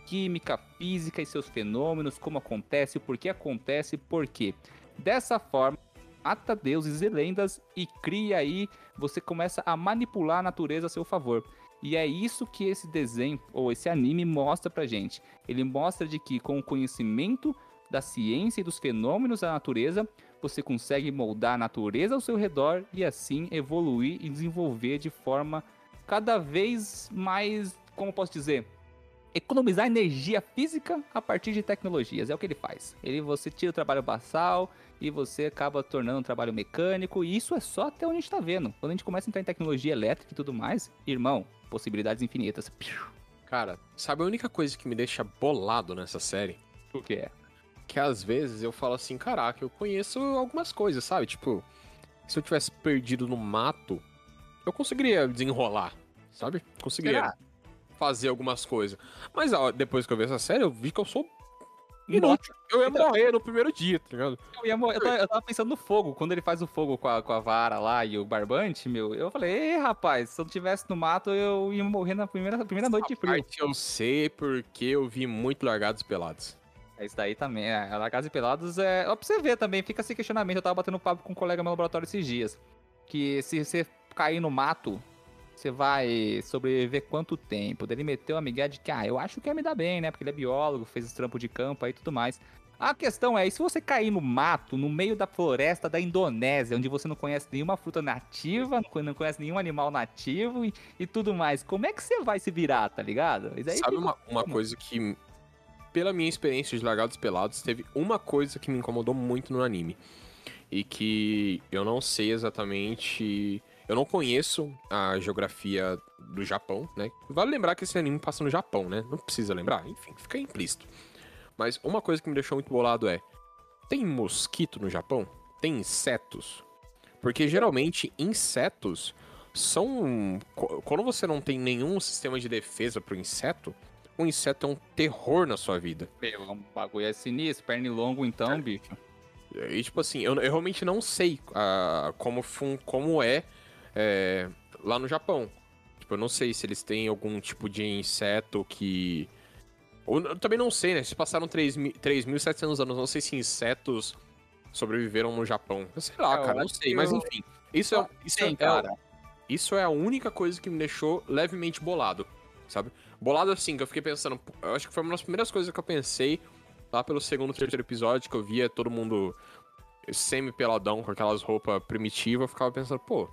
Química, física e seus fenômenos, como acontece, o porquê acontece, por quê. Dessa forma, mata deuses e lendas e cria aí, você começa a manipular a natureza a seu favor. E é isso que esse desenho ou esse anime mostra pra gente. Ele mostra de que com o conhecimento da ciência e dos fenômenos da natureza, você consegue moldar a natureza ao seu redor e assim evoluir e desenvolver de forma cada vez mais, como posso dizer, economizar energia física a partir de tecnologias. É o que ele faz. Ele você tira o trabalho basal e você acaba tornando um trabalho mecânico. E isso é só até onde a gente tá vendo. Quando a gente começa a entrar em tecnologia elétrica e tudo mais, irmão, possibilidades infinitas. Cara, sabe a única coisa que me deixa bolado nessa série? O que é? Que às vezes eu falo assim, caraca, eu conheço algumas coisas, sabe? Tipo, se eu tivesse perdido no mato, eu conseguiria desenrolar, sabe? Conseguiria Será? fazer algumas coisas. Mas ó, depois que eu vi essa série, eu vi que eu sou inútil. Eu ia morrer no primeiro dia, tá ligado? Eu, ia eu tava, eu tava pensando no fogo, quando ele faz o fogo com a, com a vara lá e o barbante, meu, eu falei, ei, rapaz, se eu tivesse no mato, eu ia morrer na primeira, primeira noite de frio. parte eu sei porque eu vi muito Largados Pelados. É isso daí também, é. Largados e Pelados é. Ó, pra você ver também, fica esse questionamento. Eu tava batendo papo com um colega no laboratório esses dias. Que se você cair no mato, você vai sobreviver quanto tempo? Ele meteu a migué de que, ah, eu acho que ia me dar bem, né? Porque ele é biólogo, fez esse trampo de campo aí e tudo mais. A questão é, e se você cair no mato, no meio da floresta da Indonésia, onde você não conhece nenhuma fruta nativa, não conhece nenhum animal nativo e, e tudo mais, como é que você vai se virar, tá ligado? Sabe fica- uma, uma coisa que, pela minha experiência de Largados Pelados, teve uma coisa que me incomodou muito no anime. E que eu não sei exatamente. Eu não conheço a geografia do Japão, né? Vale lembrar que esse anime passa no Japão, né? Não precisa lembrar, enfim, fica implícito. Mas uma coisa que me deixou muito bolado é: tem mosquito no Japão? Tem insetos? Porque geralmente insetos são. Quando você não tem nenhum sistema de defesa pro inseto, o inseto é um terror na sua vida. Meu, um bagulho é sinistro, pernilongo então, bicho. E, tipo assim, eu, eu realmente não sei ah, como, fun- como é, é, lá no Japão. Tipo, eu não sei se eles têm algum tipo de inseto que. Ou, eu também não sei, né? Se passaram 3 mi- 3.700 anos, não sei se insetos sobreviveram no Japão. Sei lá, É, cara, não sei. Mas enfim, isso é, isso, Tem, é, isso é a única coisa que me deixou levemente bolado, sabe? Bolado assim, que eu fiquei pensando. Eu acho que foi uma das primeiras coisas que eu pensei lá pelo segundo, terceiro episódio, que eu via todo mundo semi-peladão com aquelas roupas primitivas. Eu ficava pensando, pô,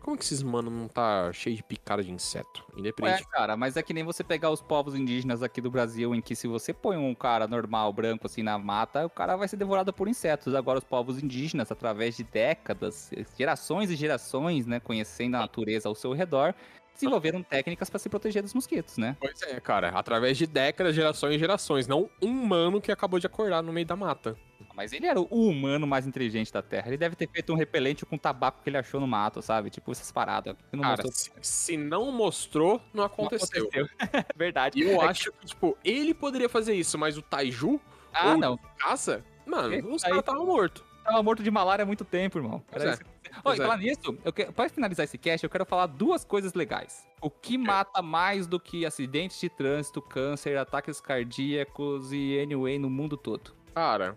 como que esses mano não tá cheio de picada de inseto? É, Independente. cara, mas é que nem você pegar os povos indígenas aqui do Brasil, em que se você põe um cara normal, branco, assim, na mata, o cara vai ser devorado por insetos. Agora, os povos indígenas, através de décadas, gerações e gerações, né, conhecendo a natureza ao seu redor, desenvolveram técnicas para se proteger dos mosquitos, né? Pois é, cara, através de décadas, gerações e gerações, não um mano que acabou de acordar no meio da mata. Mas ele era o humano mais inteligente da Terra. Ele deve ter feito um repelente com tabaco que ele achou no mato, sabe? Tipo, essas paradas. Não Cara, se, se não mostrou, não Não aconteceu. Verdade. E eu É acho que, tipo, ele poderia fazer isso, mas o Taiju, Ah, ou não. caça, mano, os caras estavam mortos. Tava morto de malária há muito tempo, irmão. Era é. isso. E é. falar nisso, eu quero, pra finalizar esse cast, eu quero falar duas coisas legais. O que mata mais do que acidentes de trânsito, câncer, ataques cardíacos e anyway no mundo todo? Cara,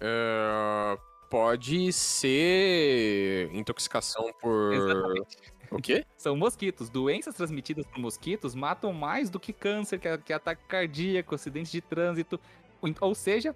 é, pode ser intoxicação por. Exatamente. O quê? São mosquitos. Doenças transmitidas por mosquitos matam mais do que câncer, que, que ataque cardíaco, acidentes de trânsito. Ou seja,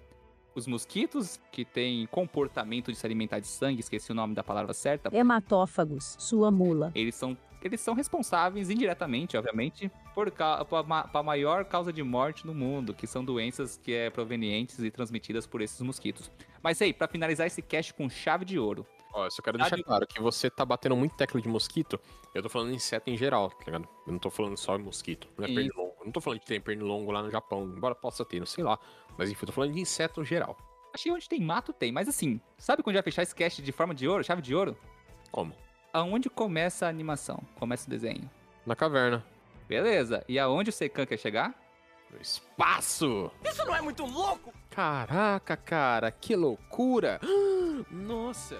os mosquitos que têm comportamento de se alimentar de sangue, esqueci o nome da palavra certa, Hematófagos, sua mula. eles são, eles são responsáveis indiretamente, obviamente, por a maior causa de morte no mundo, que são doenças que é provenientes e transmitidas por esses mosquitos. Mas aí, pra finalizar esse cast com chave de ouro, Ó, eu só quero deixar de- claro que você tá batendo muito tecla de mosquito. Eu tô falando de inseto em geral, tá ligado? Eu não tô falando só de mosquito. Não é pernilongo. Não tô falando que tem pernilongo lá no Japão, embora possa ter, não sei lá. Mas enfim, eu tô falando de inseto em geral. achei onde tem mato tem, mas assim, sabe quando vai fechar esse cast de forma de ouro, chave de ouro? Como? Aonde começa a animação? Começa o desenho. Na caverna. Beleza, e aonde o Sekan quer chegar? No espaço! Isso não é muito louco? Caraca, cara, que loucura! Nossa!